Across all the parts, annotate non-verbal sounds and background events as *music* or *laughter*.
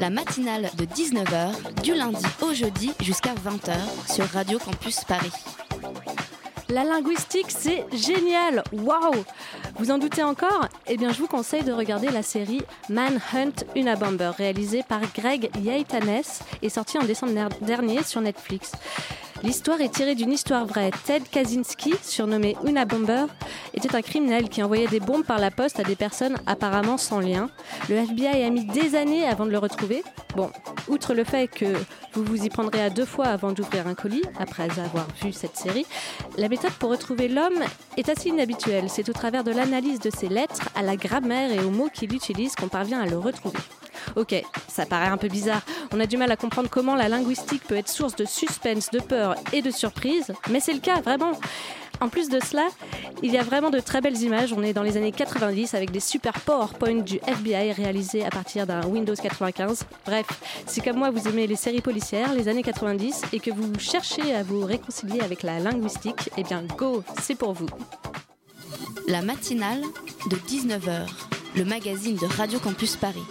La matinale de 19h, du lundi au jeudi jusqu'à 20h sur Radio Campus Paris. La linguistique, c'est génial Waouh Vous en doutez encore? Eh bien, je vous conseille de regarder la série Manhunt Una Bomber, réalisée par Greg Yaitanes et sortie en décembre dernier sur Netflix. L'histoire est tirée d'une histoire vraie. Ted Kaczynski, surnommé Una Bomber, était un criminel qui envoyait des bombes par la poste à des personnes apparemment sans lien. Le FBI a mis des années avant de le retrouver. Bon, outre le fait que vous vous y prendrez à deux fois avant d'ouvrir un colis, après avoir vu cette série, la méthode pour retrouver l'homme est assez inhabituelle. C'est au travers de l'analyse de ses lettres, à la grammaire et aux mots qu'il utilise qu'on parvient à le retrouver. Ok, ça paraît un peu bizarre. On a du mal à comprendre comment la linguistique peut être source de suspense, de peur et de surprise, mais c'est le cas, vraiment. En plus de cela, il y a vraiment de très belles images. On est dans les années 90 avec des super PowerPoint du FBI réalisés à partir d'un Windows 95. Bref, si comme moi vous aimez les séries policières, les années 90 et que vous cherchez à vous réconcilier avec la linguistique, eh bien go, c'est pour vous. La matinale de 19h, le magazine de Radio Campus Paris.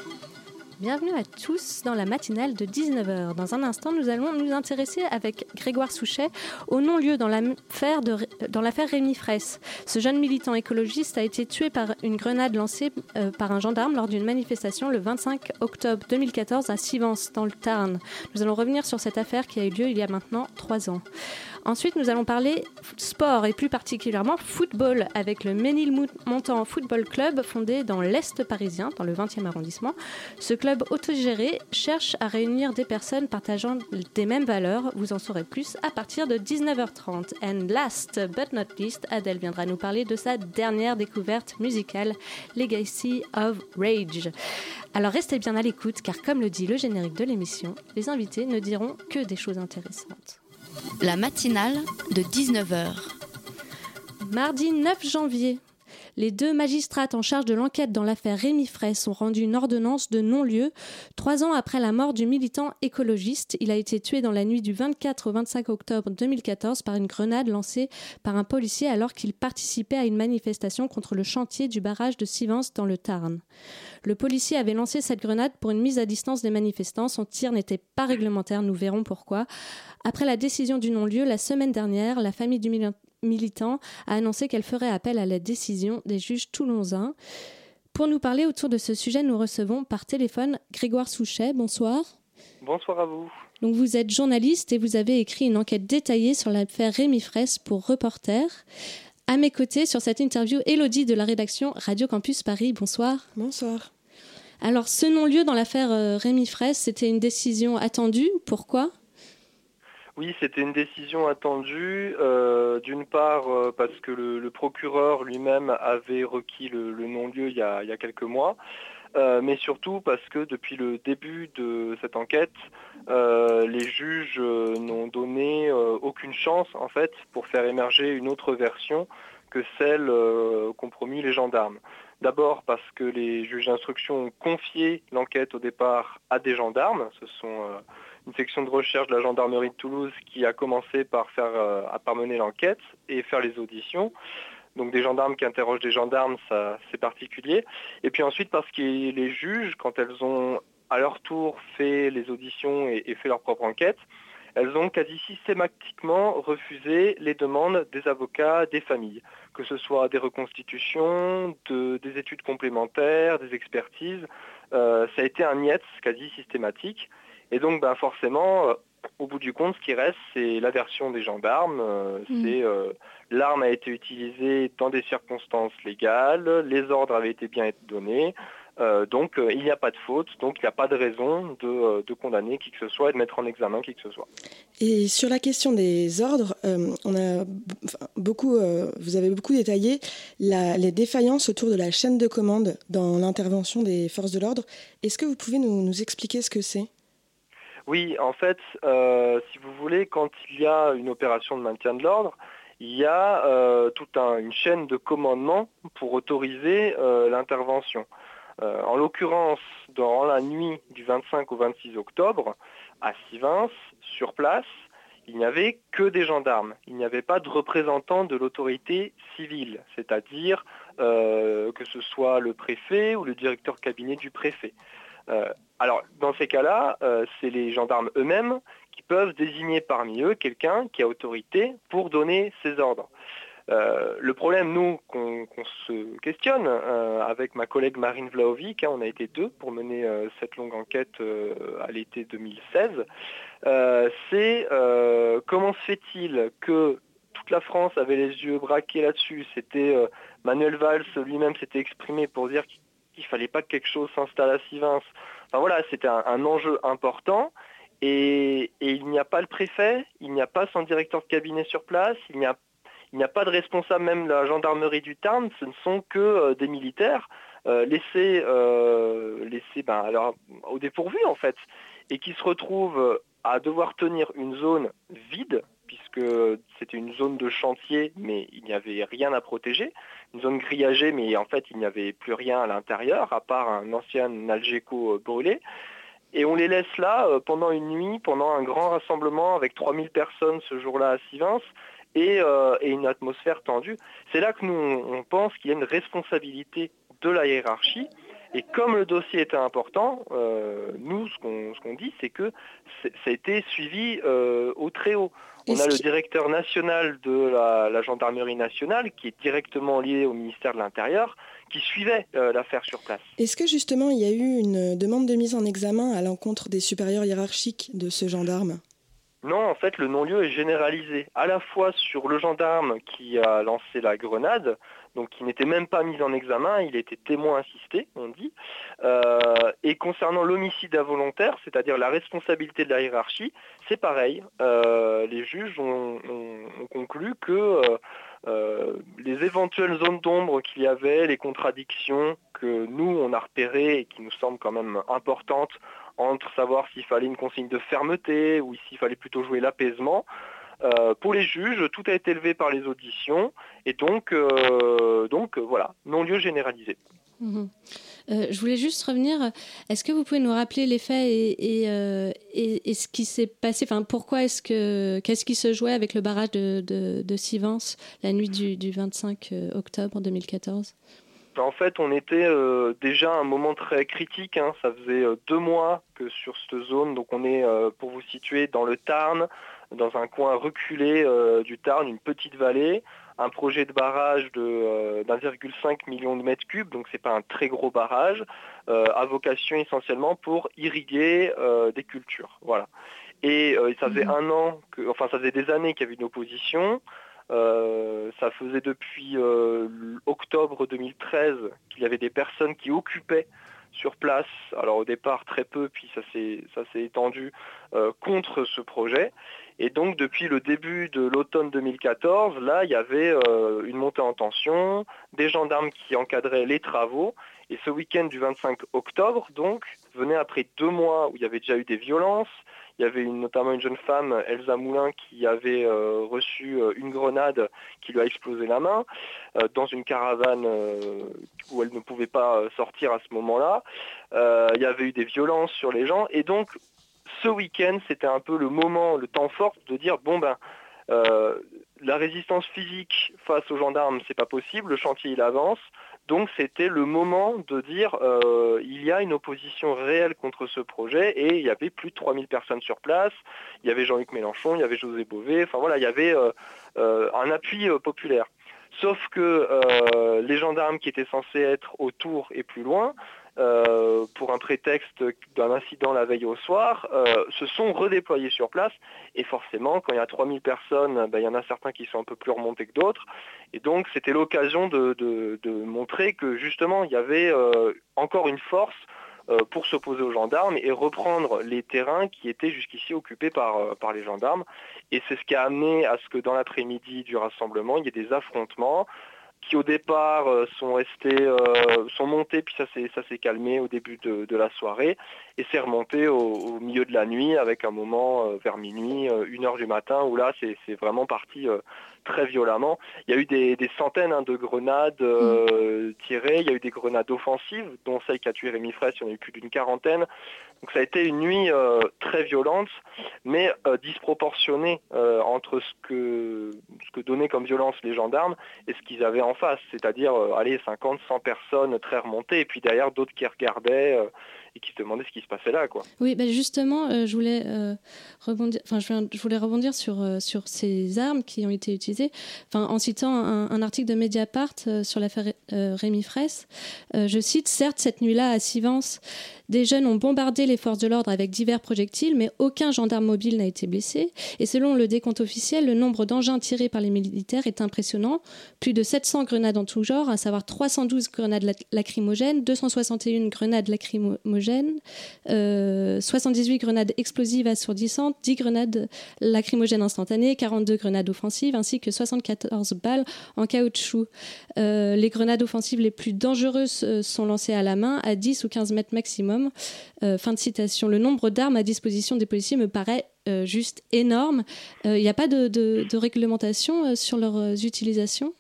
Bienvenue à tous dans la matinale de 19h. Dans un instant, nous allons nous intéresser avec Grégoire Souchet au non-lieu dans l'affaire Rémi Fraisse. Ce jeune militant écologiste a été tué par une grenade lancée euh, par un gendarme lors d'une manifestation le 25 octobre 2014 à Sivens, dans le Tarn. Nous allons revenir sur cette affaire qui a eu lieu il y a maintenant trois ans. Ensuite, nous allons parler sport et plus particulièrement football avec le Ménilmontant Football Club fondé dans l'Est parisien, dans le 20e arrondissement. Ce club autogéré cherche à réunir des personnes partageant des mêmes valeurs. Vous en saurez plus à partir de 19h30. And last but not least, Adèle viendra nous parler de sa dernière découverte musicale, Legacy of Rage. Alors restez bien à l'écoute car comme le dit le générique de l'émission, les invités ne diront que des choses intéressantes. La matinale de 19h. Mardi 9 janvier, les deux magistrates en charge de l'enquête dans l'affaire Rémi Fraisse ont rendu une ordonnance de non-lieu. Trois ans après la mort du militant écologiste, il a été tué dans la nuit du 24 au 25 octobre 2014 par une grenade lancée par un policier alors qu'il participait à une manifestation contre le chantier du barrage de Sivens dans le Tarn. Le policier avait lancé cette grenade pour une mise à distance des manifestants. Son tir n'était pas réglementaire, nous verrons pourquoi. Après la décision du non-lieu, la semaine dernière, la famille du mili- militant a annoncé qu'elle ferait appel à la décision des juges toulonsains. Pour nous parler autour de ce sujet, nous recevons par téléphone Grégoire Souchet. Bonsoir. Bonsoir à vous. Donc vous êtes journaliste et vous avez écrit une enquête détaillée sur l'affaire Rémi Fraisse pour Reporter. À mes côtés, sur cette interview, Elodie de la rédaction Radio Campus Paris. Bonsoir. Bonsoir. Alors, ce non-lieu dans l'affaire euh, Rémi Fraisse, c'était une décision attendue? Pourquoi? Oui, c'était une décision attendue, euh, d'une part euh, parce que le, procureur lui-même avait requis le, non-lieu il, y a- quelques mois, euh, mais surtout parce que depuis le début de cette enquête, les juges n'ont donné aucune chance en fait pour faire émerger une autre version que celle qu'ont promis les gendarmes. D'abord parce que les juges d'instruction ont confié l'enquête au départ à des gendarmes. Ce sont une section de recherche de la gendarmerie de Toulouse qui a commencé par faire euh, à mener l'enquête et faire les auditions. Donc des gendarmes qui interrogent des gendarmes, c'est particulier. Et puis ensuite parce que les juges, quand elles ont à leur tour fait les auditions et, fait leur propre enquête, elles ont quasi systématiquement refusé les demandes des avocats des familles, que ce soit des reconstitutions, de- des études complémentaires, des expertises. Euh, ça a été un niet quasi systématique. Et donc ben, forcément, euh, au bout du compte, ce qui reste, c'est la version des gendarmes. euh, Mm. C'est euh, l'arme a été utilisée dans des circonstances légales, les ordres avaient été bien donnés. euh, donc euh, il n'y a pas de faute, donc il n'y a pas de raison de, de condamner qui que ce soit et de mettre en examen qui que ce soit. Et sur la question des ordres, on a beaucoup, vous avez beaucoup détaillé la- les défaillances autour de la chaîne de commande dans l'intervention des forces de l'ordre. Est-ce que vous pouvez nous, nous expliquer ce que c'est? Oui, en fait, euh, si vous voulez, quand il y a une opération de maintien de l'ordre, il y a euh, toute une chaîne de commandement pour autoriser euh, l'intervention. en l'occurrence, dans la nuit du 25 au 26 octobre, à Sivins, sur place, il n'y avait que des gendarmes. Il n'y avait pas de représentants de l'autorité civile, c'est-à-dire que ce soit le préfet ou le directeur cabinet du préfet. Alors, ces cas-là, euh, c'est les gendarmes eux-mêmes qui peuvent désigner parmi eux quelqu'un qui a autorité pour donner ses ordres. Euh, le problème, nous, qu'on se questionne avec ma collègue Marine Vlaovic, hein, on a été deux pour mener cette longue enquête à l'été 2016, c'est comment se fait-il que toute la France avait les yeux braqués là-dessus? C'était Manuel Valls lui-même s'était exprimé pour dire qu'il il ne fallait pas que quelque chose s'installe à Sivins. Enfin voilà, c'était un, enjeu important. Et, il n'y a pas le préfet, il n'y a pas son directeur de cabinet sur place, il n'y a, pas de responsable même la gendarmerie du Tarn, ce ne sont que euh, des militaires euh, laissés, euh, ben, au dépourvu en fait, et qui se retrouvent à devoir tenir une zone vide, puisque c'était une zone de chantier, mais il n'y avait rien à protéger, une zone grillagée, mais en fait il n'y avait plus rien à l'intérieur, à part un ancien Algeco euh, brûlé. Et on les laisse là euh, pendant une nuit, pendant un grand rassemblement avec 3000 personnes ce jour-là à Sivins, euh, et, une atmosphère tendue. C'est là que nous, on pense qu'il y a une responsabilité de la hiérarchie. Et comme le dossier était important, nous, ce qu'on dit, c'est que ça a été suivi au très haut. On a le directeur national de la, gendarmerie nationale qui est directement lié au ministère de l'Intérieur qui suivait euh, l'affaire sur place. Est-ce que justement il y a eu une demande de mise en examen à l'encontre des supérieurs hiérarchiques de ce gendarme? Non, en fait, le non-lieu est généralisé à la fois sur le gendarme qui a lancé la grenade, donc qui n'était même pas mis en examen, il était témoin assisté, on dit. Euh, et concernant l'homicide involontaire, c'est-à-dire la responsabilité de la hiérarchie, c'est pareil. Euh, les juges ont, conclu que euh, les éventuelles zones d'ombre qu'il y avait, les contradictions que nous, on a repérées et qui nous semblent quand même importantes entre savoir s'il fallait une consigne de fermeté ou s'il fallait plutôt jouer l'apaisement, euh, pour les juges, tout a été élevé par les auditions et donc, euh, donc euh, voilà, non-lieu généralisé. Mhm. je voulais juste revenir. Est-ce que vous pouvez nous rappeler les faits et, et, ce qui s'est passé? Enfin, pourquoi est-ce que qu'est-ce qui se jouait avec le barrage de, de, Sivens la nuit du, 25 octobre 2014 en fait, on était déjà à un moment très critique. Hein. Ça faisait deux mois que sur cette zone, donc on est, pour vous situer, dans le Tarn, dans un coin reculé euh, du Tarn, une petite vallée, un projet de barrage de euh, d'1,5 million de mètres cubes, donc c'est pas un très gros barrage, euh, à vocation essentiellement pour irriguer des cultures. Voilà. Et ça faisait un an, que, enfin ça faisait des années qu'il y avait une opposition. ça faisait depuis octobre 2013 qu'il y avait des personnes qui occupaient sur place, alors au départ très peu, puis ça s'est étendu contre ce projet. Et donc depuis le début de l'automne 2014, là, il y avait euh, une montée en tension, des gendarmes qui encadraient les travaux. Et ce week-end du 25 octobre, donc, venait après deux mois où il y avait déjà eu des violences. Il y avait notamment une jeune femme, Elsa Moulin, qui avait euh, reçu euh, une grenade qui lui a explosé la main dans une caravane où elle ne pouvait pas sortir à ce moment-là. il y avait eu des violences sur les gens. Et donc, ce week-end, c'était un peu le moment, le temps fort de dire bon ben euh, la résistance physique face aux gendarmes, c'est pas possible, le chantier il avance. Donc c'était le moment de dire euh, il y a une opposition réelle contre ce projet et il y avait plus de 3000 personnes sur place, il y avait Jean-Luc Mélenchon, il y avait José Bové, enfin voilà, il y avait euh, un appui populaire. Sauf que les gendarmes qui étaient censés être autour et plus loin euh, pour un prétexte d'un incident la veille au soir, euh, se sont redéployés sur place. Et forcément, quand il y a 3000 personnes, ben, il y en a certains qui sont un peu plus remontés que d'autres. Et donc, c'était l'occasion de, montrer que justement, il y avait euh, encore une force pour s'opposer aux gendarmes et reprendre les terrains qui étaient jusqu'ici occupés par, par les gendarmes. Et c'est ce qui a amené à ce que dans l'après-midi du rassemblement, il y ait des affrontements. Qui au départ euh, sont restés, euh, sont montés, puis ça s'est, calmé au début de, la soirée, et c'est remonté au, milieu de la nuit avec un moment euh, vers minuit, une heure du matin, où là c'est, vraiment parti très violemment. Il y a eu des, centaines hein, de grenades mmh. tirées, il y a eu des grenades offensives, dont celle qui a tué Rémi Fraisse, il y en a eu plus d'une quarantaine. Donc ça a été une nuit très violente, mais disproportionnée entre ce que, ce que donnaient comme violence les gendarmes et ce qu'ils avaient en face, c'est-à-dire euh, allez 50, 100 personnes très remontées, et puis derrière d'autres qui regardaient euh, et qui se demandaient ce qui se passait là. Oui, justement, euh, je, voulais, rebondir, rebondir sur, ces armes qui ont été utilisées, en citant un, article de Mediapart sur l'affaire Rémi Fraisse. je cite, certes, cette nuit-là, à Sivens, des jeunes ont bombardé les forces de l'ordre avec divers projectiles, mais aucun gendarme mobile n'a été blessé. Et selon le décompte officiel, le nombre d'engins tirés par les militaires est impressionnant. Plus de 700 grenades en tout genre, à savoir 312 grenades lacrymogènes, 261 grenades lacrymogènes, 78 euh, grenades explosives assourdissantes, 10 grenades lacrymogènes instantanées, 42 grenades offensives, ainsi que 74 balles en caoutchouc. Euh, les grenades offensives les plus dangereuses euh, sont lancées à la main, à 10 ou 15 mètres maximum euh, fin de citation. Le nombre d'armes à disposition des policiers me paraît euh, juste énorme. Il euh, n'y a pas de, réglementation sur leurs utilisations?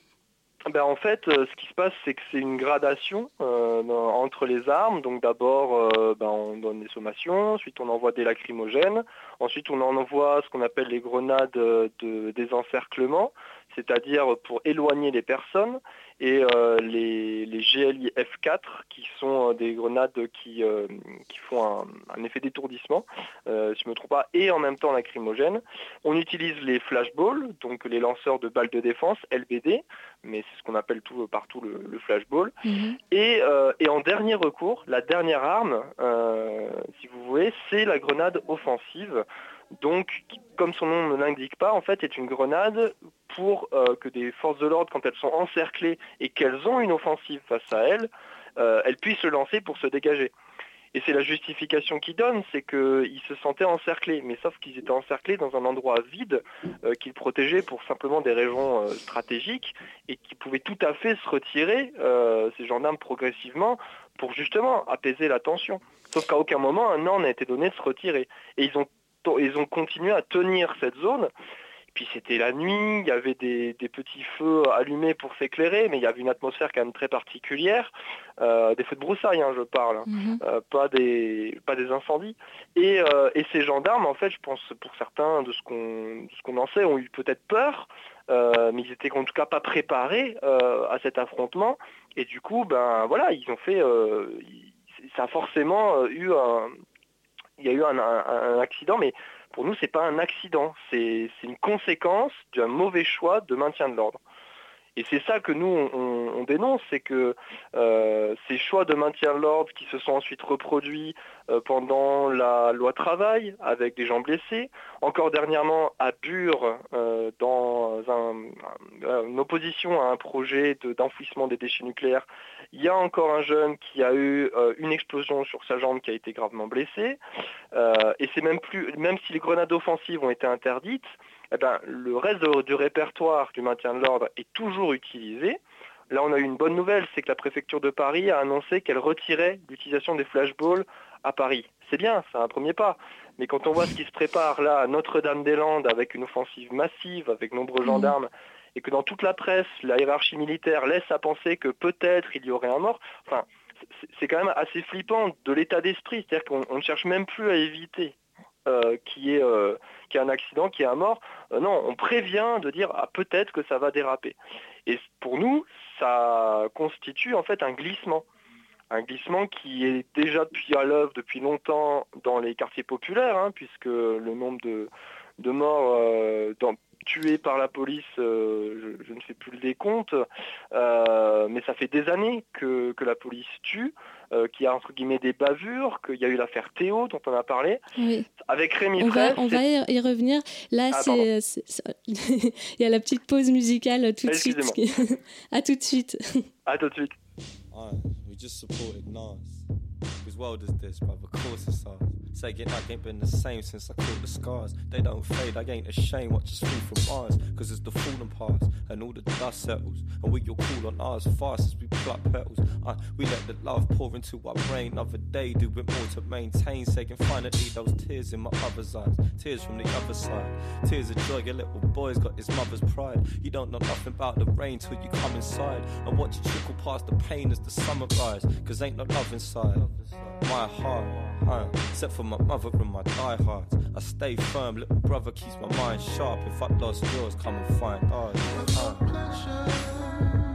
Ben en fait, ce qui se passe, c'est que c'est une gradation entre les armes. Donc d'abord, ben, on donne des sommations, ensuite on envoie des lacrymogènes, ensuite on en envoie ce qu'on appelle les grenades de désencerclement, c'est-à-dire pour éloigner les personnes et euh, les, GLI F4 qui sont euh, des grenades qui, euh, qui font un, effet d'étourdissement, si je ne me trompe pas, et en même temps lacrymogène. On utilise les flashballs, donc les lanceurs de balles de défense, LBD, mais c'est ce qu'on appelle tout, partout le, flashball. Mhm. et, et, en dernier recours, la dernière arme, si vous voulez, c'est la grenade offensive. Donc, comme son nom ne l'indique pas, en fait, est une grenade pour euh, que des forces de l'ordre, quand elles sont encerclées et qu'elles ont une offensive face à elles, euh, elles puissent se lancer pour se dégager. Et c'est la justification qu'ils donnent, c'est qu'ils se sentaient encerclés, mais sauf qu'ils étaient encerclés dans un endroit vide euh, qu'ils protégeaient pour simplement des raisons stratégiques et qui pouvaient tout à fait se retirer, ces gendarmes progressivement, pour justement apaiser la tension. Sauf qu'à aucun moment un ordre n'a été donné de se retirer. Et ils ont ils ont continué à tenir cette zone. Puis c'était la nuit, il y avait des, petits feux allumés pour s'éclairer, mais il y avait une atmosphère quand même très particulière. Euh, des feux de broussailles, hein, je parle, mhm. euh, pas, des, pas des incendies. Euh, et, ces gendarmes, en fait, je pense pour certains de ce qu'on en sait, ont eu peut-être peur, mais ils étaient en tout cas pas préparés à cet affrontement. Et du coup, ben voilà, ils ont fait, ça a forcément eu un, il y a eu un, accident, mais pour nous, ce n'est pas un accident, c'est une conséquence d'un mauvais choix de maintien de l'ordre. Et c'est ça que nous, on, dénonce, c'est que euh, ces choix de maintien de l'ordre qui se sont ensuite reproduits euh, pendant la loi travail avec des gens blessés, encore dernièrement à Bure, euh, dans une opposition à un projet d'enfouissement des déchets nucléaires, il y a encore un jeune qui a eu une explosion sur sa jambe qui a été gravement blessé. et c'est même plus, même si les grenades offensives ont été interdites, eh ben, le reste du répertoire du maintien de l'ordre est toujours utilisé. Là, on a eu une bonne nouvelle, c'est que la préfecture de Paris a annoncé qu'elle retirait l'utilisation des flashballs à Paris. C'est bien, c'est un premier pas. Mais quand on voit ce qui se prépare là à Notre-Dame-des-Landes avec une offensive massive, avec nombreux mmh. gendarmes, et que dans toute la presse, la hiérarchie militaire laisse à penser que peut-être il y aurait un mort, enfin, c'est quand même assez flippant de l'état d'esprit. C'est-à-dire qu'on ne cherche même plus à éviter euh, qui est euh, qui a un accident, qui est un mort. Euh, non, on prévient de dire ah, peut-être que ça va déraper. Et pour nous, ça constitue en fait un glissement. Un glissement qui est déjà depuis à l'œuvre depuis longtemps dans les quartiers populaires, hein, puisque le nombre de, de morts tués par la police, je, ne sais plus le décompte, mais ça fait des années que, que la police tue. Euh, qu'il y a entre guillemets des bavures, qu'il y a eu l'affaire Théo dont on a parlé. Avec Rémi on Va, on va y revenir. Là, ah, c'est, *laughs* il y a la petite pause musicale tout de suite. *laughs* à tout de suite. À tout de suite. Whose world is this, brother? Of course it's ours. Saying I ain't been the same since I caught the scars. They don't fade, I ain't ashamed, watch us free from Mars. Cause it's the falling past, and all the dust settles. And we all cool on ours fast as we pluck petals. Uh, we let the love pour into our brain. Another day, do it more to maintain. Saying finally those tears in my other's eyes. Tears from the other side. Tears of joy, your little boy's got his mother's pride. You don't know nothing about the rain till you come inside. And watch it trickle past the pain as the summer rise. Cause ain't no love inside. My heart, uh, except for my mother and my diehards. I stay firm, little brother keeps my mind sharp. If I lost yours, come and find ours. Uh.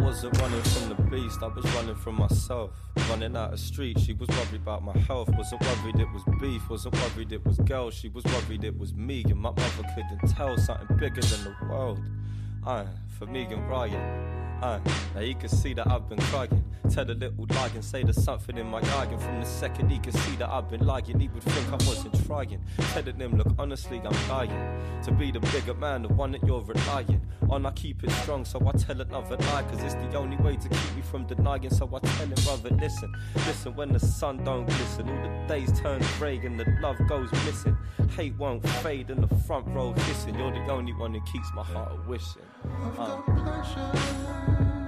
Wasn't running from the beast, I was running from myself. Running out of street, she was worried about my health. Wasn't worried it was beef, wasn't worried it was girls. She was worried it was me, and my mother couldn't tell something bigger than the world. Aye, for me and Ryan. Aye, now you can see that I've been crying. Tell a little lie and say there's something in my. And from the second he can see that I've been lying, he would think I wasn't trying. Telling him, look, honestly, I'm dying. To be the bigger man, the one that you're relying on. I keep it strong, so I tell another lie. Cause it's the only way to keep me from denying. So I tell him, brother, listen, listen, when the sun don't glisten, all the days turn grey and the love goes missing. Hate won't fade in the front row hissing. You're the only one who keeps my heart wishing. I've got pleasure.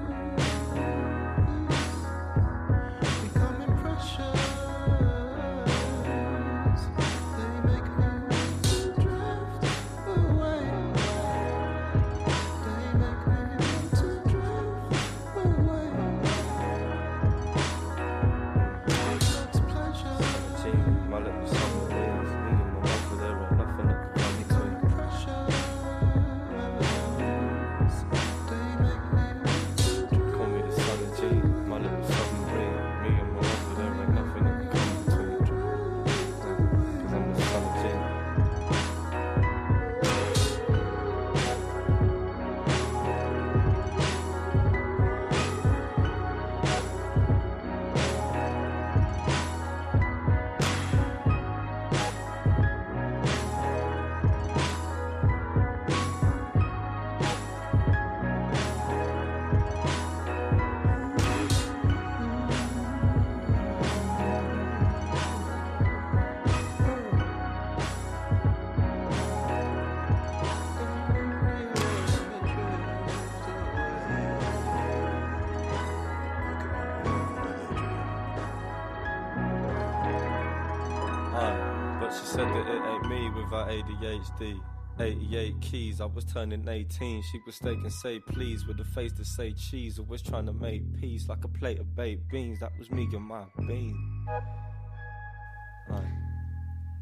Without ADHD. 88 keys, I was turning 18. She was staking, say please, with a face to say cheese. Always trying to make peace like a plate of baked beans. That was me and my bean.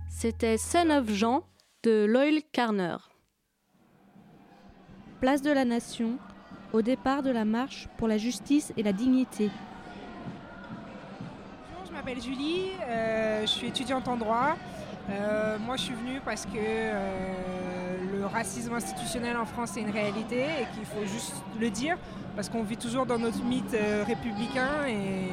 C'était Son of Jean de Loyal Carner. Place de la Nation, au départ de la marche pour la justice et la dignité. Bonjour, je m'appelle Julie, euh, je suis étudiante en droit. Euh, moi, je suis venue parce que euh, le racisme institutionnel en France est une réalité et qu'il faut juste le dire parce qu'on vit toujours dans notre mythe euh, républicain et,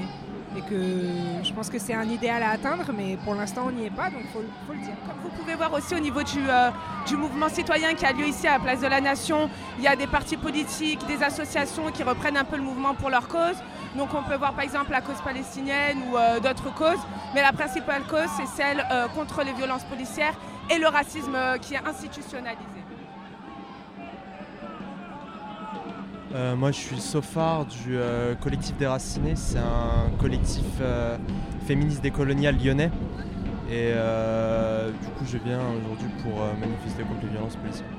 et que je pense que c'est un idéal à atteindre, mais pour l'instant, on n'y est pas, donc il faut, le dire. Comme vous pouvez voir aussi au niveau du, euh, du mouvement citoyen qui a lieu ici à la Place de la Nation, il y a des partis politiques, des associations qui reprennent un peu le mouvement pour leur cause. Donc on peut voir par exemple la cause palestinienne ou euh, d'autres causes, mais la principale cause c'est celle euh, contre les violences policières et le racisme qui est institutionnalisé. Euh, moi, je suis Sofar du euh, collectif Déraciné. C'est un collectif euh, féministe décolonial lyonnais. Et du coup, je viens aujourd'hui pour manifester contre les violences policières.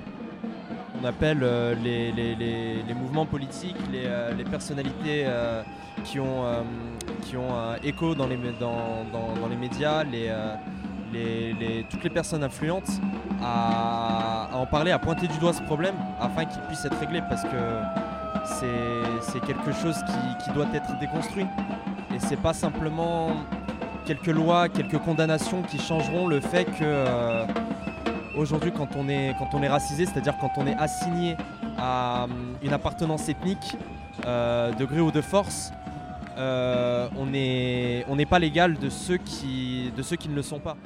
On appelle les, mouvements politiques, les, personnalités qui ont, qui ont écho dans les, dans, dans- les médias, toutes les personnes influentes à, à en parler, à pointer du doigt ce problème afin qu'il puisse être réglé parce que c'est quelque chose qui, doit être déconstruit. Et c'est pas simplement quelques lois, quelques condamnations qui changeront le fait que euh, aujourd'hui quand on est racisé, c'est-à-dire quand on est assigné à hum, une appartenance ethnique, de gré ou de force, on n'est pas l'égal de ceux qui ne le sont pas.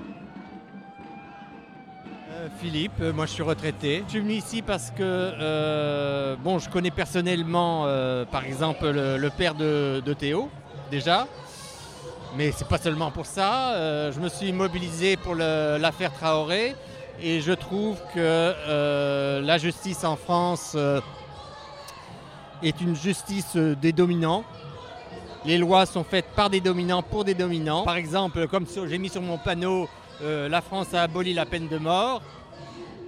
Philippe, moi je suis retraité. Je suis venu ici parce que bon, je connais personnellement par exemple le, père de, Théo déjà. Mais c'est pas seulement pour ça. je me suis mobilisé pour l'affaire Traoré et je trouve que euh, la justice en France euh, est une justice euh, des dominants. Les lois sont faites par des dominants pour des dominants. Par exemple, comme j'ai mis sur mon panneau, la France a aboli la peine de mort,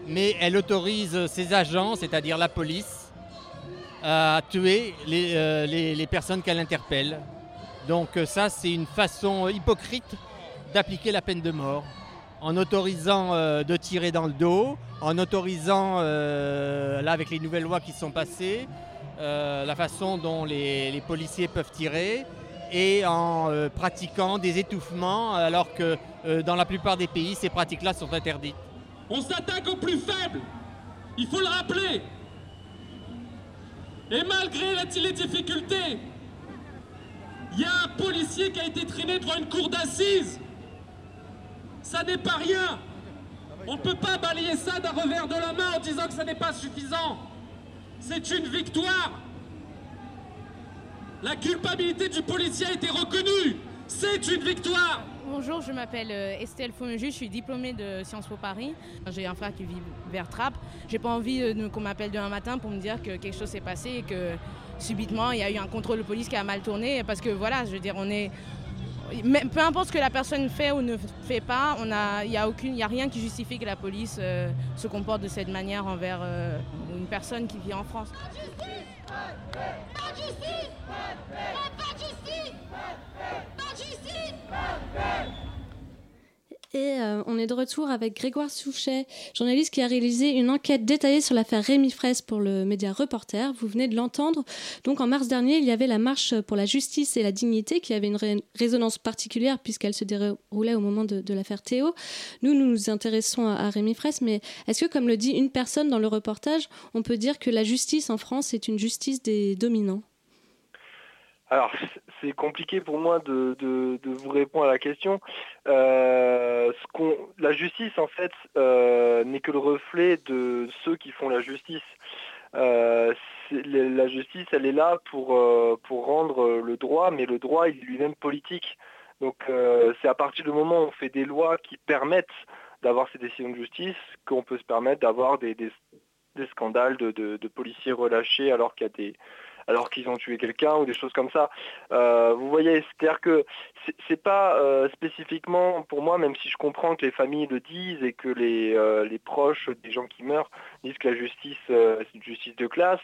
mais elle autorise ses agents, c'est-à-dire la police, à tuer les, les personnes qu'elle interpelle. Donc ça, c'est une façon hypocrite d'appliquer la peine de mort en autorisant euh, de tirer dans le dos, en autorisant, euh, là avec les nouvelles lois qui sont passées, euh, la façon dont les, policiers peuvent tirer et en pratiquant des étouffements alors que dans la plupart des pays, ces pratiques-là sont interdites. On s'attaque aux plus faibles, il faut le rappeler. Et malgré les difficultés, il y a un policier qui a été traîné devant une cour d'assises ça n'est pas rien. On ne peut pas balayer ça d'un revers de la main en disant que ça n'est pas suffisant. C'est une victoire. La culpabilité du policier a été reconnue. C'est une victoire. Bonjour, je m'appelle euh, Estelle Faumeju, je suis diplômée de Sciences Po Paris. J'ai un frère qui vit vers Trappes. J'ai pas envie euh, qu'on m'appelle demain matin pour me dire que quelque chose s'est passé et que subitement il y a eu un contrôle de police qui a mal tourné parce que voilà, je veux dire, on est, peu importe ce que la personne fait ou ne fait pas, il n'y a, rien qui justifie que la police euh, se comporte de cette manière envers euh, une personne qui vit en France. Et euh, on est de retour avec Grégoire Souchet, journaliste qui a réalisé une enquête détaillée sur l'affaire Rémi Fraisse pour le média Reporter. Vous venez de l'entendre. Donc en mars dernier, il y avait la marche pour la justice et la dignité qui avait une résonance particulière puisqu'elle se déroulait au moment de, l'affaire Théo. Nous, nous nous intéressons à, à Rémi Fraisse, mais est-ce que, comme le dit une personne dans le reportage, on peut dire que la justice en France est une justice des dominants? Alors, c'est compliqué pour moi de, vous répondre à la question. Euh, la justice, en fait, euh, n'est que le reflet de ceux qui font la justice. Euh, la justice, elle est là pour, pour rendre le droit, mais le droit, il est lui-même politique. Donc, c'est à partir du moment où on fait des lois qui permettent d'avoir ces décisions de justice qu'on peut se permettre d'avoir des, scandales de policiers relâchés alors qu'il y a des alors qu'ils ont tué quelqu'un ou des choses comme ça. Euh, vous voyez, c'est-à-dire que c'est pas euh, spécifiquement pour moi, même si je comprends que les familles le disent et que les, euh, les proches des gens qui meurent disent que la justice c'est une justice de classe,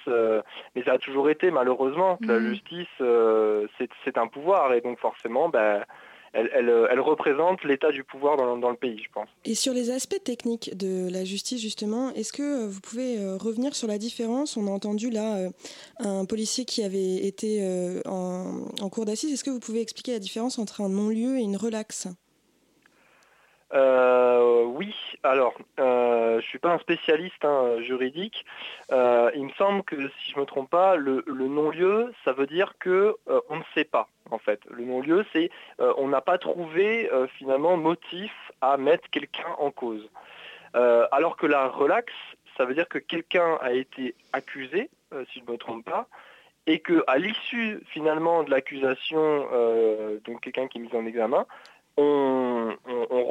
mais ça a toujours été malheureusement. La mmh. justice c'est un pouvoir et donc forcément, ben, euh, elle, représente l'état du pouvoir dans, le pays, je pense. Et sur les aspects techniques de la justice, justement, est-ce que vous pouvez euh, revenir sur la différence? On a entendu là euh, un policier qui avait été en, en cours d'assises. Est-ce que vous pouvez expliquer la différence entre un non-lieu et une relaxe? Euh, oui, alors, euh, je ne suis pas un spécialiste hein, juridique. Euh, il me semble que, si je ne me trompe pas, le, non-lieu, ça veut dire que on ne sait pas, en fait. Le non-lieu, c'est on n'a pas trouvé finalement motif à mettre quelqu'un en cause. alors que la relaxe, ça veut dire que quelqu'un a été accusé, si je ne me trompe pas, et qu'à l'issue finalement de l'accusation, donc quelqu'un qui est mis en examen, on,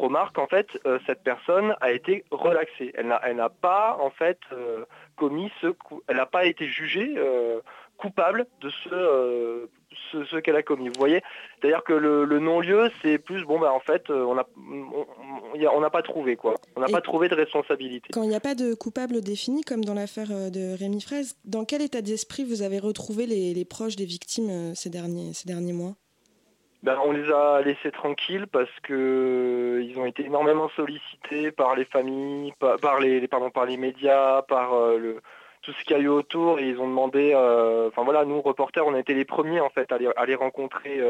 remarque en fait euh, cette personne a été relaxée. Elle n'a pas en fait euh, commis ce, elle n'a pas été jugée euh, coupable de ce, ce, qu'elle a commis. Vous voyez, c'est-à-dire que le, non-lieu, c'est plus bon, bah en fait, on n'a on, pas trouvé quoi. On n'a pas trouvé de responsabilité. Quand il n'y a pas de coupable défini, comme dans l'affaire de Rémi Fraise, dans quel état d'esprit vous avez retrouvé les, les proches des victimes ces derniers, ces derniers mois? Ben, on les a laissés tranquilles parce que euh, ils ont été énormément sollicités par les familles, par, les, pardon, par les médias, par euh, tout ce qu'il y a eu autour et ils ont demandé, euh, enfin voilà, nous reporters, on a été les premiers en fait à les, rencontrer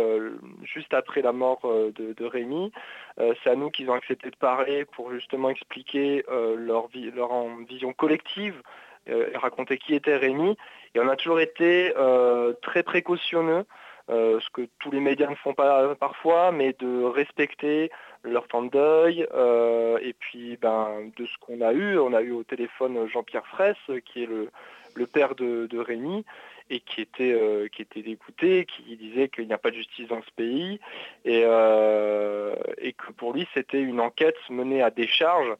juste après la mort de, de, Rémi. C'est à nous qu'ils ont accepté de parler pour justement expliquer leur, leur vision collective euh, raconter qui était Rémi. Et on a toujours été très précautionneux, ce que tous les médias ne font pas parfois, mais de respecter leur temps de deuil. et puis ben, de ce qu'on a eu, on a eu au téléphone Jean-Pierre Fraisse, qui est le, père de, Rémi et qui était, euh, qui dégoûté, qui disait qu'il n'y a pas de justice dans ce pays et, euh, et que pour lui c'était une enquête menée à décharge.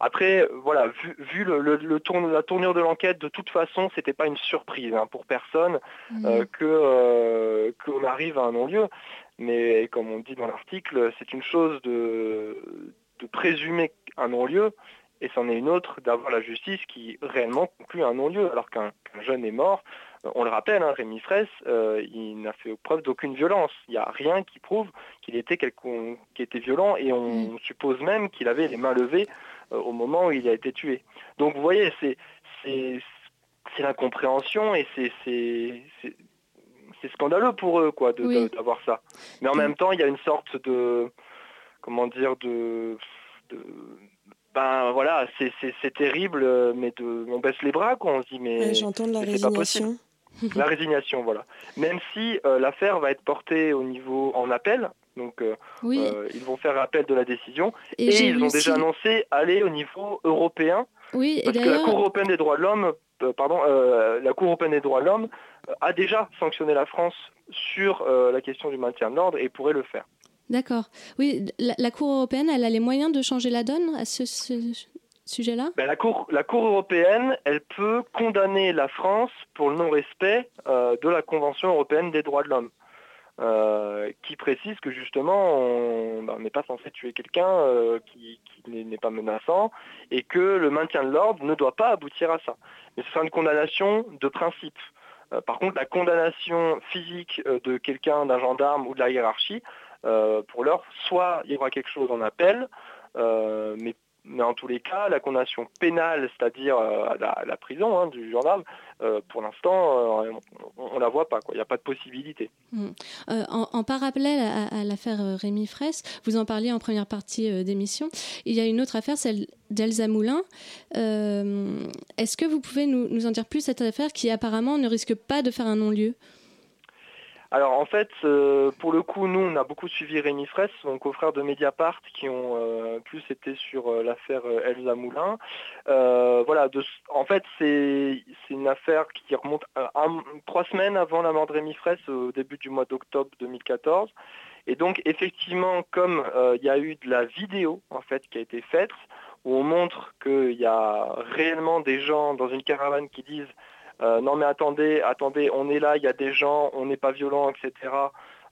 Après, voilà, vu, le, la tournure de l'enquête, de toute façon, c'était pas une surprise hein, pour personne mmh. euh, que qu'on arrive à un non-lieu. Mais comme on dit dans l'article, c'est une chose de, de présumer un non-lieu, et c'en est une autre d'avoir la justice qui réellement conclut un non-lieu, alors qu'un jeune est mort on le rappelle, hein, Rémi Fraisse, euh, il n'a fait preuve d'aucune violence. Il n'y a rien qui prouve qu'il était, qui était violent et on mm. suppose même qu'il avait les mains levées euh, au moment où il a été tué. Donc vous voyez, c'est l'incompréhension et c'est scandaleux pour eux quoi d'avoir ça. Mais en même temps, il y a une sorte de comment dire de, ben voilà, c'est terrible, mais de, on baisse les bras, quoi. On se dit, mais j'entends de la résignation. la résignation, voilà. Même si euh, l'affaire va être portée au niveau en appel, donc euh, euh, ils vont faire appel de la décision, et, ils ont déjà annoncé aller au niveau européen, oui, parce que la Cour européenne des droits de l'homme, pardon, la Cour européenne des droits de l'homme a déjà sanctionné la France sur la question du maintien de l'ordre et pourrait le faire. D'accord. Oui, la, Cour européenne, elle a les moyens de changer la donne à ce, sujet-là? Ben, la, cour, la Cour européenne, elle peut condamner la France pour le non-respect euh, de la Convention européenne des droits de l'homme. Euh, qui précise que justement on ben, n'est pas censé tuer quelqu'un euh, qui, n'est pas menaçant et que le maintien de l'ordre ne doit pas aboutir à ça. Mais ce sera une condamnation de principe. par contre, la condamnation physique de quelqu'un, d'un gendarme ou de la hiérarchie, pour l'heure, soit il y aura quelque chose en appel, mais mais en tous les cas, la condamnation pénale, c'est-à-dire euh, la, prison hein, du gendarme, euh, pour l'instant, euh, on ne la voit pas. Il n'y a pas de possibilité. Hmm. En, parallèle à, l'affaire Rémi Fraisse, vous en parliez en première partie d'émission, il y a une autre affaire, celle d'Elsa Moulin. Est-ce que vous pouvez nous, nous en dire plus cette affaire qui apparemment ne risque pas de faire un non-lieu? Alors en fait, euh, pour le coup, nous, on a beaucoup suivi Rémi Fraisse, mon confrère de Mediapart, qui ont euh, plus été sur euh, l'affaire Elsa Moulin. voilà, en fait, c'est une affaire qui remonte trois semaines avant la mort de Rémi Fraisse, au début du mois d'octobre 2014. Et donc, effectivement, comme il y a eu de la vidéo en fait qui a été faite, où on montre qu'il y a réellement des gens dans une caravane qui disent euh, non mais attendez, attendez, on est là, il y a des gens, on n'est pas violent, etc.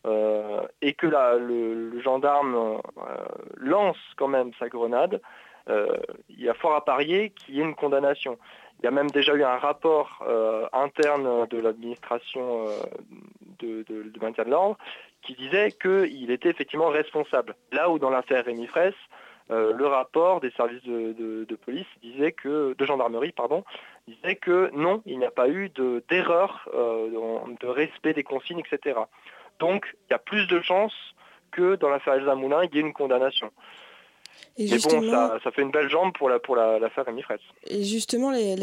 Euh, et que le, gendarme euh, lance quand même sa grenade, il y a fort à parier qu'il y ait une condamnation. Il y a même déjà eu un rapport interne de l'administration de, maintien de l'ordre qui disait qu'il était effectivement responsable. Là où dans l'affaire Rémi Fraisse, le rapport des services de, police disait que, de gendarmerie, pardon, disait que non, il n'y a pas eu d'erreur euh, de, respect des consignes, etc. Donc il y a plus de chances que dans l'affaire Elsa Moulin, il y ait une condamnation. Et Mais bon, ça, fait une belle jambe pour l'affaire la, pour Rémi Fretz. Et justement, les,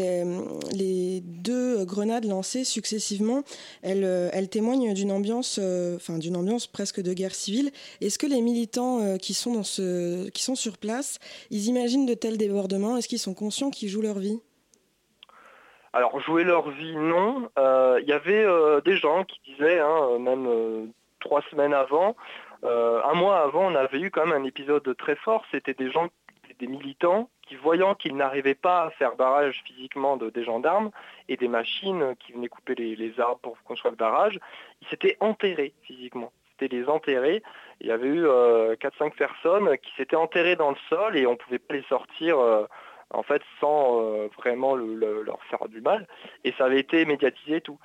les, deux grenades lancées successivement, elles, elles témoignent d'une ambiance, euh, enfin d'une ambiance presque de guerre civile. Est-ce que les militants euh, qui, sont dans ce, qui sont sur place, ils imaginent de tels débordements? Est-ce qu'ils sont conscients qu'ils jouent leur vie? Alors jouer leur vie, non. Il euh, y avait euh, des gens qui disaient, hein, même euh, trois semaines avant, un mois avant, on avait eu quand même un épisode très fort. C'était des gens, des militants qui, voyant qu'ils n'arrivaient pas à faire barrage physiquement de, des gendarmes et des machines qui venaient couper les, arbres pour construire le barrage, ils s'étaient enterrés physiquement. C'était les enterrer. Il y avait eu 4-5 personnes qui s'étaient enterrées dans le sol et on ne pouvait pas les sortir en fait, sans euh, vraiment leur faire du mal. Et ça avait été médiatisé tout.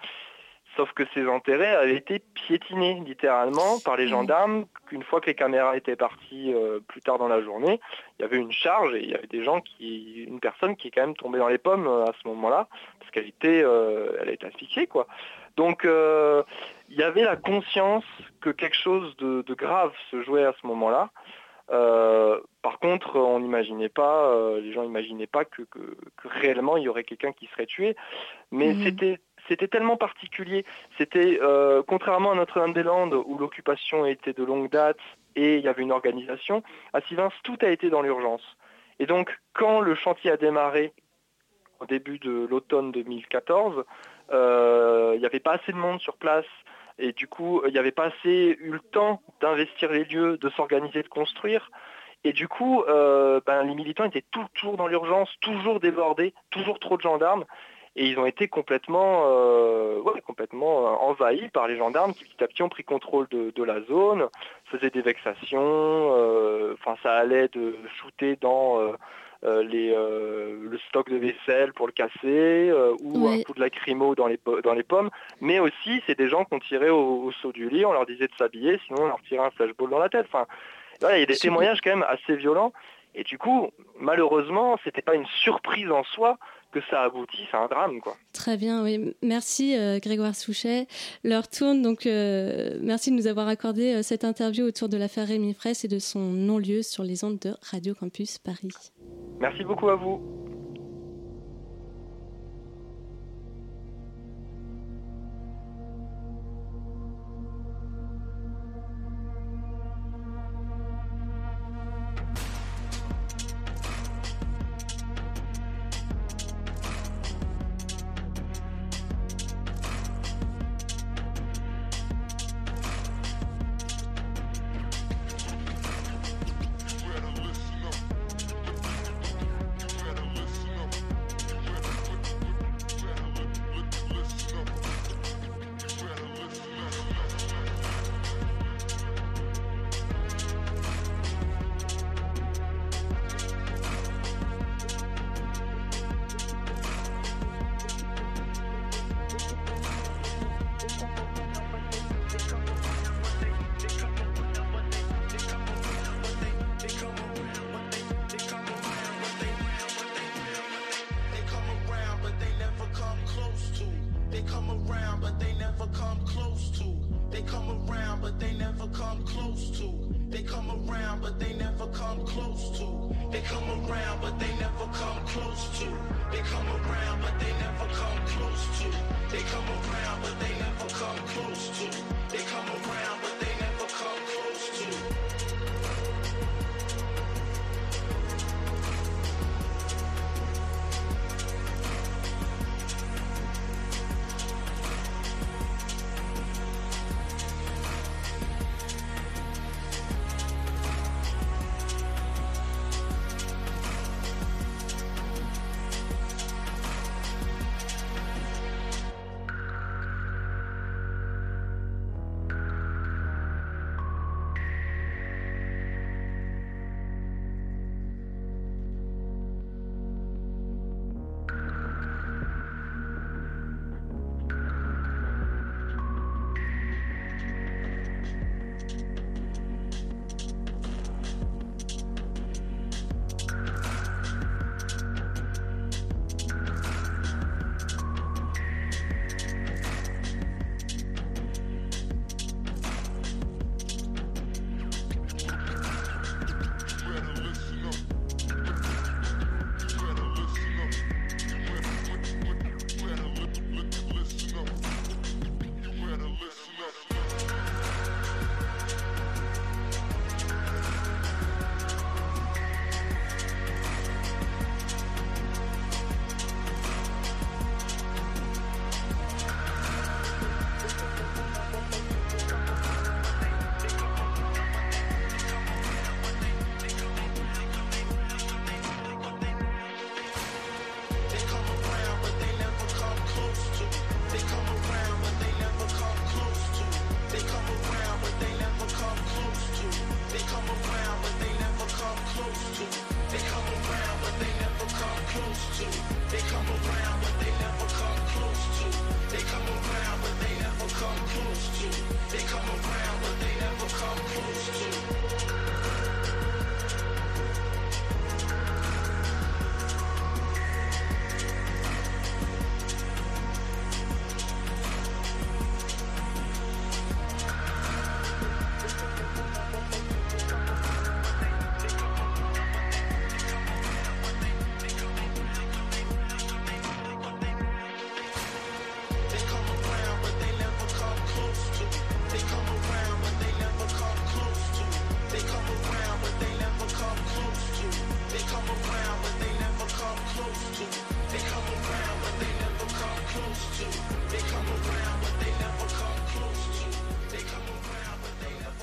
Sauf que ces intérêts avaient été piétinés littéralement par les gendarmes. Qu'une fois que les caméras étaient parties euh, plus tard dans la journée, il y avait une charge et il y avait des gens qui, une personne qui est quand même tombée dans les pommes euh, à ce moment-là parce qu'elle était, elle a été asphyxiée quoi. Donc il y avait la conscience que quelque chose de, grave se jouait à ce moment-là. Euh, par contre, on n'imaginait pas, euh, les gens n'imaginaient pas que, que- que réellement il y aurait quelqu'un qui serait tué. Mais Mhm. c'était c'était tellement particulier. C'était euh, contrairement à Notre-Dame-des-Landes où l'occupation était de longue date et il y avait une organisation. À Sivins, tout a été dans l'urgence. Et donc, quand le chantier a démarré au début de l'automne 2014, euh, il n'y avait pas assez de monde sur place. Et du coup, il n'y avait pas assez eu le temps d'investir les lieux, de s'organiser, de construire. Et du coup, euh, ben, les militants étaient toujours dans l'urgence, toujours débordés, toujours trop de gendarmes. Et ils ont été complètement, euh, complètement euh, envahis par les gendarmes qui petit à petit ont pris contrôle de, la zone, faisaient des vexations, euh, enfin ça allait de shooter dans euh, euh, les, euh, le stock de vaisselle pour le casser, euh, ou un coup de lacrymo dans les, po- dans les pommes, mais aussi c'est des gens qu'on tirait au, au saut du lit, on leur disait de s'habiller, sinon on leur tirait un flashball dans la tête. Enfin, voilà, il y a des témoignages quand même assez violents. Et du coup, malheureusement, c'était pas une surprise en soi que ça aboutisse à un drame, quoi. Très bien, oui. Merci euh, Grégoire Souchet. L'heure tourne, donc euh, merci de nous avoir accordé euh, cette interview autour de l'affaire Rémi Fraisse et de son non-lieu sur les ondes de Radio Campus Paris. Merci beaucoup à vous.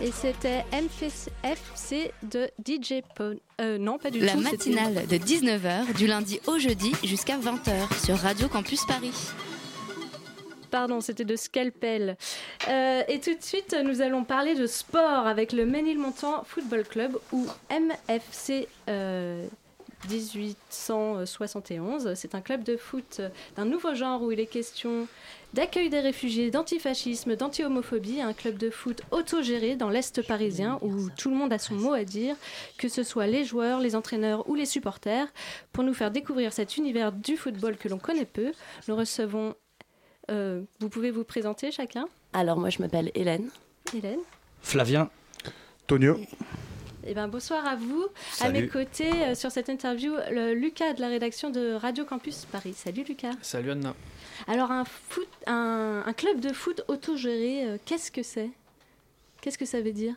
Et c'était MFC de DJ Pone. Euh, non, pas du La tout. c'était- matinale de 19h du lundi au jeudi jusqu'à 20h sur Radio Campus Paris. Pardon, c'était de Scalpel. Euh, et tout de suite, nous allons parler de sport avec le Ménilmontant Football Club ou MFC euh, 1871. C'est un club de foot d'un nouveau genre où il est question d'accueil des réfugiés, d'antifascisme, d'anti-homophobie. Un club de foot autogéré dans l'Est parisien où tout le monde a son mot à dire, que ce soit les joueurs, les entraîneurs ou les supporters. Pour nous faire découvrir cet univers du football que l'on connaît peu, nous recevons euh, vous pouvez vous présenter chacun? Alors moi je m'appelle Hélène. Hélène Flavien. Tonio. Eh ben, bonsoir à vous. À mes côtés, euh, sur cette interview, le Lucas de la rédaction de Radio Campus Paris. Salut Lucas. Salut Anna. Alors, un, foot, un, un club de foot autogéré, euh, qu'est-ce que c'est? Qu'est-ce que ça veut dire?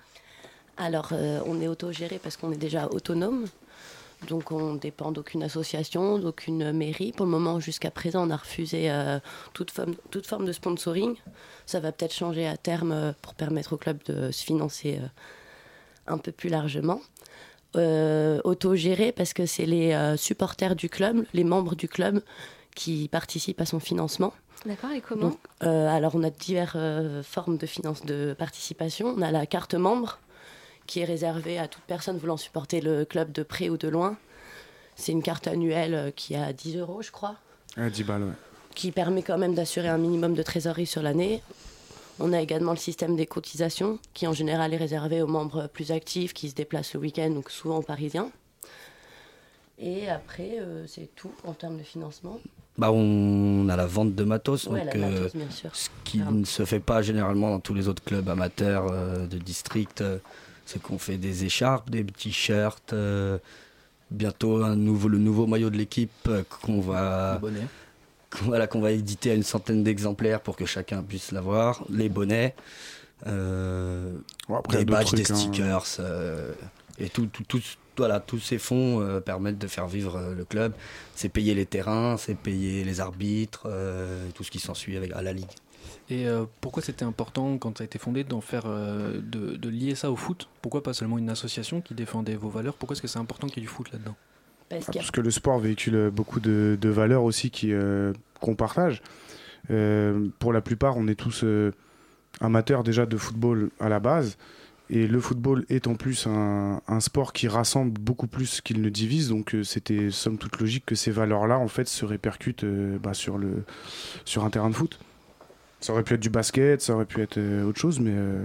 Alors euh, on est autogéré parce qu'on est déjà autonome. Donc on dépend d'aucune association, d'aucune mairie. Pour le moment, jusqu'à présent, on a refusé euh, toute, forme, toute forme de sponsoring. Ça va peut-être changer à terme euh, pour permettre au club de se financer euh, un peu plus largement. Euh, autogéré parce que c'est les euh, supporters du club, les membres du club qui participent à son financement. D'accord, et comment Donc, euh, alors, on a diverses euh, formes de finance de participation. On a la carte membre, qui est réservée à toute personne voulant supporter le club de près ou de loin. C'est une carte annuelle qui a 10 euros, je crois, Ah, 10 balles, ouais. qui permet quand même d'assurer un minimum de trésorerie sur l'année. On a également le système des cotisations, qui en général est réservé aux membres plus actifs qui se déplacent le week-end, donc souvent aux Parisiens. Et après, euh, c'est tout en termes de financement. Bah, on a la vente de matos, Ouais, donc, la euh, matos, bien sûr. ce qui ne se fait pas généralement dans tous les autres clubs amateurs euh, de district, euh, c'est qu'on fait des écharpes, des t-shirts, euh, bientôt un nouveau, le nouveau maillot de l'équipe euh, qu'on va, qu'on- *laughs* voilà, qu'on va éditer à une centaine d'exemplaires pour que chacun puisse l'avoir, les bonnets, euh, après, des badges, des hein. stickers, euh, et tout, tout, tout- voilà, tous ces fonds euh, permettent de faire vivre euh, le club. C'est payer les terrains, c'est payer les arbitres, euh, tout ce qui s'ensuit avec à la ligue. Et euh, pourquoi c'était important quand ça a été fondé d'en faire, euh, de, de lier ça au foot? Pourquoi pas seulement une association qui défendait vos valeurs? Pourquoi est-ce que c'est important qu'il y ait du foot là-dedans? Parce que le sport véhicule beaucoup de, de valeurs aussi qui, euh, qu'on partage. Euh, pour la plupart, on est tous euh, amateurs déjà de football à la base. Et le football est en plus un, un sport qui rassemble beaucoup plus qu'il ne divise. Donc euh, c'était somme toute logique que ces valeurs-là en fait se répercutent euh, bah, sur, le, sur un terrain de foot. Ça aurait pu être du basket, ça aurait pu être euh, autre chose, mais... euh,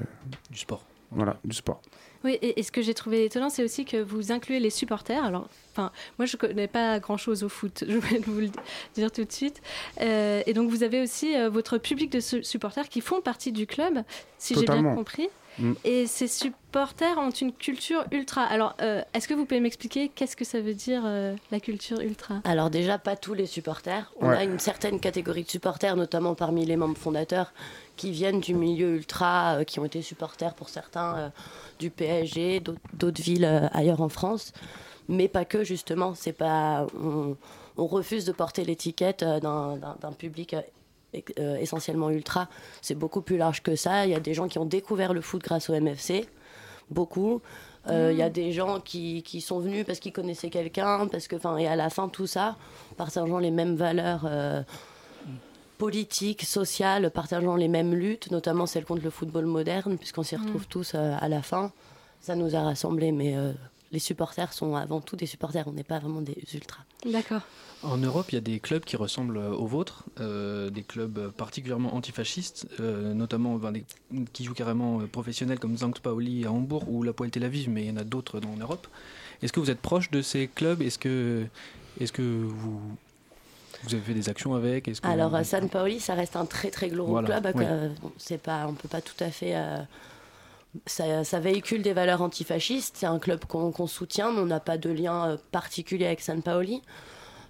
du sport. Voilà, du sport. Oui, et, et ce que j'ai trouvé étonnant, c'est aussi que vous incluez les supporters. Alors, enfin, moi, je connais pas grand-chose au foot, *laughs* je vais vous le dire tout de suite. Euh, et donc, vous avez aussi euh, votre public de su- supporters qui font partie du club, si j'ai bien compris. Mm. Et ces supporters ont une culture ultra. Alors, euh, est-ce que vous pouvez m'expliquer qu'est-ce que ça veut dire euh, la culture ultra? Alors déjà, pas tous les supporters. On Ouais. a une certaine catégorie de supporters, notamment parmi les membres fondateurs, qui viennent du milieu ultra, euh, qui ont été supporters pour certains euh, du PSG, d'autres- villes euh, ailleurs en France. Mais pas que, justement. C'est pas, on, on refuse de porter l'étiquette euh, d'un public euh, essentiellement ultra. C'est beaucoup plus large que ça. Il y a des gens qui ont découvert le foot grâce au MFC, beaucoup. Euh, Il y a des gens qui, qui sont venus parce qu'ils connaissaient quelqu'un, parce que, enfin, et à la fin, tout ça, partageant les mêmes valeurs euh, politiques, sociales, partageant les mêmes luttes, notamment celles contre le football moderne, puisqu'on s'y retrouve Mm. tous euh, à la fin. Ça nous a rassemblés, mais les supporters sont avant tout des supporters, on n'est pas vraiment des ultras. D'accord. En Europe, il y a des clubs qui ressemblent aux vôtres, euh, des clubs particulièrement antifascistes, euh, notamment ben, des- qui jouent carrément euh, professionnels comme Zankt Pauli à Hambourg ou la Poel Tel Aviv, mais il y en a d'autres dans- en Europe. Est-ce que vous êtes proche de ces clubs? Est-ce que, est que vous, vous avez fait des actions avec? Que Alors, vous- San Paoli, ça reste un très très gros Voilà, club. oui. euh, bon, pas, on peut pas tout à fait. Ça, ça véhicule des valeurs antifascistes. C'est un club qu'on soutient, mais on n'a pas de lien euh, particulier avec San Paoli.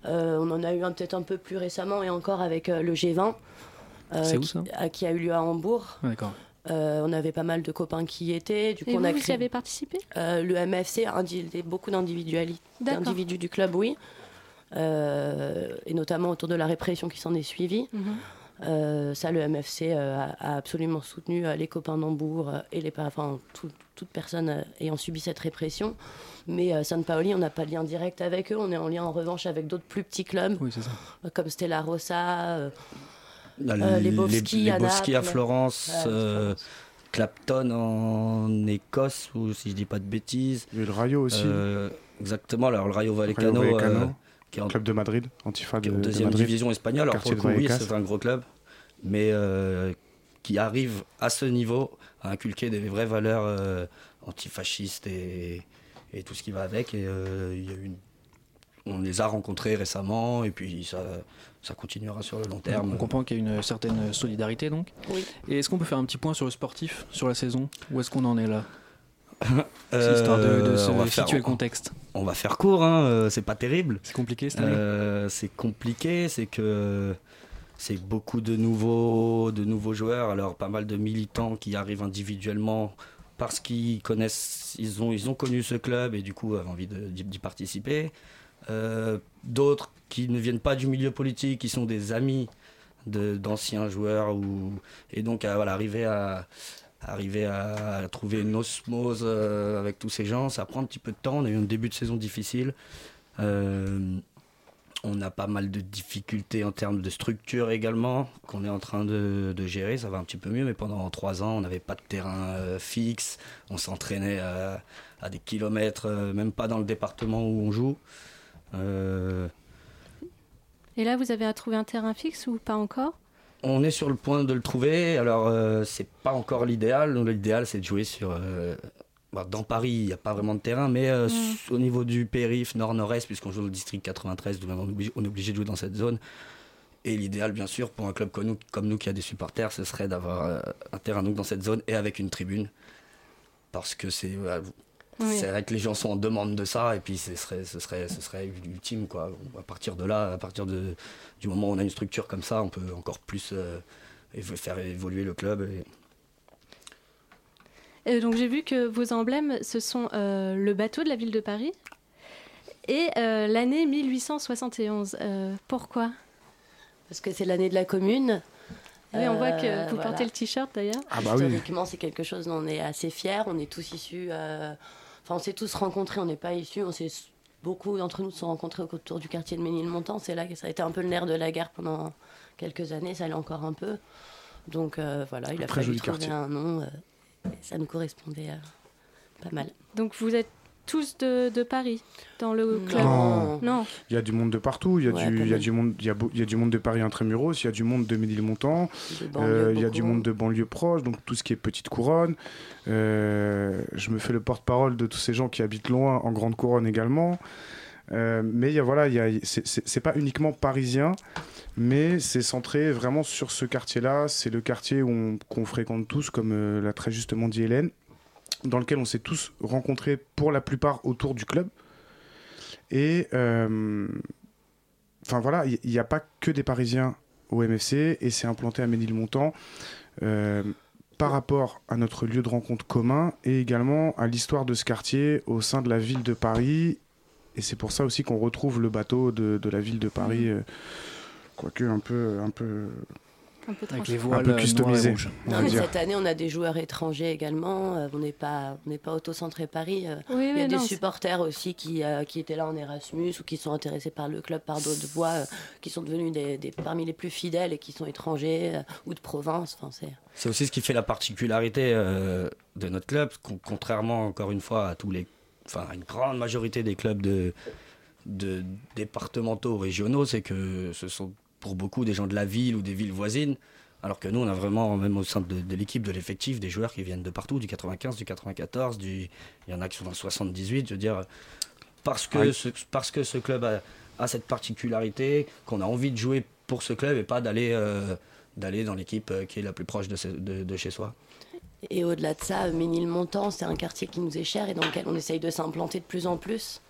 Euh, on en a eu un peut-être un peu plus récemment et encore avec euh, le G20. euh, C'est où, qui, à- qui a eu lieu à Hambourg. Ah. Euh, on avait pas mal de copains qui y étaient. Du coup, Et on vous, a vous y avez participé? Euh, Le MFC, beaucoup d'individus du club, oui. Euh, et notamment autour de la répression qui s'en est suivie. Mhm. Euh, ça, le MFC euh, a, a absolument soutenu euh, les copains d'Hambourg euh, et les, enfin, tout- toute personne euh, ayant subi cette répression. Mais euh, San Paoli, on n'a pas de lien direct avec eux. On est en lien en revanche avec d'autres plus petits clubs, comme Stella Rossa, euh, Là, euh, les Bovski les à. Florence, euh, Clapton en Écosse, ou si je dis pas de bêtises. Et le Rayo aussi. Euh, exactement, alors le Rayo Vallecano, Rayo Vallecano, euh, qui est en club de Madrid, Antifa qui est de deuxième Madrid, division espagnole. Alors pour le coup, oui, c'est un gros club, mais euh, qui arrive à ce niveau à inculquer des vraies valeurs euh, antifascistes et, et tout ce qui va avec. Et euh, il y a eu une- on les a rencontrés récemment, et puis ça, ça continuera sur le long terme. On comprend qu'il y a une certaine solidarité donc. Oui. Et est-ce qu'on peut faire un petit point sur le sportif, sur la saison? Où est-ce qu'on en est là? Euh, Histoire de, de se on va situer faire- le contexte. On va faire court, hein, euh, c'est pas terrible. C'est compliqué cette année Euh, C'est compliqué, c'est que c'est beaucoup de nouveaux, de nouveaux joueurs, alors pas mal de militants qui arrivent individuellement parce qu'ils connaissent, ils ont, ils ont connu ce club et du coup avaient envie d'y participer. Euh, D'autres qui ne viennent pas du milieu politique, qui sont des amis de- d'anciens joueurs ou, et donc à voilà, arriver à arriver à, trouver une osmose euh, avec tous ces gens, ça prend un petit peu de temps. On a eu un début de saison difficile. Euh, on a pas mal de difficultés en termes de structure également, qu'on est en train de, gérer. Ça va un petit peu mieux, mais pendant trois ans, on n'avait pas de terrain euh, fixe. On s'entraînait à, des kilomètres, même pas dans le département où on joue. Et là, vous avez à trouver un terrain fixe ou pas encore? On est sur le point de le trouver. Alors, euh, c'est pas encore l'idéal. L'idéal, c'est de jouer sur. euh, bah, dans Paris, il n'y a pas vraiment de terrain, mais euh, Mm. au niveau du périph' nord-nord-est, puisqu'on joue dans le district 93, donc on est obligé, on est obligé de jouer dans cette zone. Et l'idéal, bien sûr, pour un club comme nous, comme nous qui a des supporters, ce serait d'avoir euh, un terrain donc, dans cette zone et avec une tribune. Parce que c'est Oui. c'est vrai que les gens sont en demande de ça, et puis ce serait, ce serait, ce serait ultime. Quoi. À partir de là, à partir de, du moment où on a une structure comme ça, on peut encore plus euh, évo- faire évoluer le club. Et... Donc j'ai vu que vos emblèmes, ce sont euh, le bateau de la ville de Paris et euh, l'année 1871. Euh, pourquoi? Parce que c'est l'année de la commune. Oui, on voit que Euh, vous voilà. portez le t-shirt d'ailleurs. Ah bah oui. Historiquement, c'est quelque chose dont on est assez fiers. On est tous issus. Enfin, on s'est tous rencontrés. On n'est pas issus. On s'est beaucoup d'entre nous se sont rencontrés autour du quartier de Ménilmontant. C'est là que ça a été un peu le nerf de la guerre pendant quelques années. Ça l'est encore un peu. Donc euh, voilà, il a Très fallu trouver quartier. un nom. euh, et ça nous correspondait euh, pas mal. Donc vous êtes tous de, de Paris dans le club Non. Non. Il y a du monde de partout. Il y a, Ouais, du, quand il y a même. du monde. Il y a, beau- il y a du monde de Paris intramuros. Il y a du monde de Ménilmontant. Euh, il y a du monde de banlieues proches. Donc tout ce qui est petite couronne. Euh, je me fais le porte-parole de tous ces gens qui habitent loin en grande couronne également. Euh, mais y a, voilà, il y a, c'est- pas uniquement parisien, mais c'est centré vraiment sur ce quartier-là. C'est le quartier où on- qu'on fréquente tous, comme euh, l'a très justement dit Hélène, dans lequel on s'est tous rencontrés pour la plupart autour du club. Et euh, enfin voilà, il n'y a pas que des Parisiens au MFC et c'est implanté à Ménilmontant euh, par rapport à notre lieu de rencontre commun et également à l'histoire de ce quartier au sein de la ville de Paris. Et c'est pour ça aussi qu'on retrouve le bateau de, de la ville de Paris, euh, quoique un peu, un peu, Un peu Avec les un voiles peu euh, noirs et customisé. rouges. on va Non, mais dire. cette année, on a des joueurs étrangers également. Euh, on n'est pas, on n'est pas auto-centré Paris. Euh, Oui, Il y a des non, supporters aussi qui, euh, qui étaient là en Erasmus ou qui sont intéressés par le club par d'autres voies, euh, qui sont devenus des, des- parmi les plus fidèles et qui sont étrangers euh, ou de province. Enfin, c'est... Aussi ce qui fait la particularité euh, de notre club, con- contrairement encore une fois à tous les, enfin à une grande majorité des clubs de, de départementaux régionaux, c'est que ce sont pour beaucoup des gens de la ville ou des villes voisines, alors que nous on a vraiment même au sein de, de l'équipe, de l'effectif, des joueurs qui viennent de partout, du 95, du 94, du, il y en a qui sont dans le 78, je veux dire, parce que Ouais. ce, parce que ce club a, a cette particularité, qu'on a envie de jouer pour ce club et pas d'aller euh, d'aller dans l'équipe euh, qui est la plus proche de, ce- de- de chez soi. Et au-delà de ça, Ménilmontant, c'est un quartier qui nous est cher et dans lequel on essaye de s'implanter de plus en plus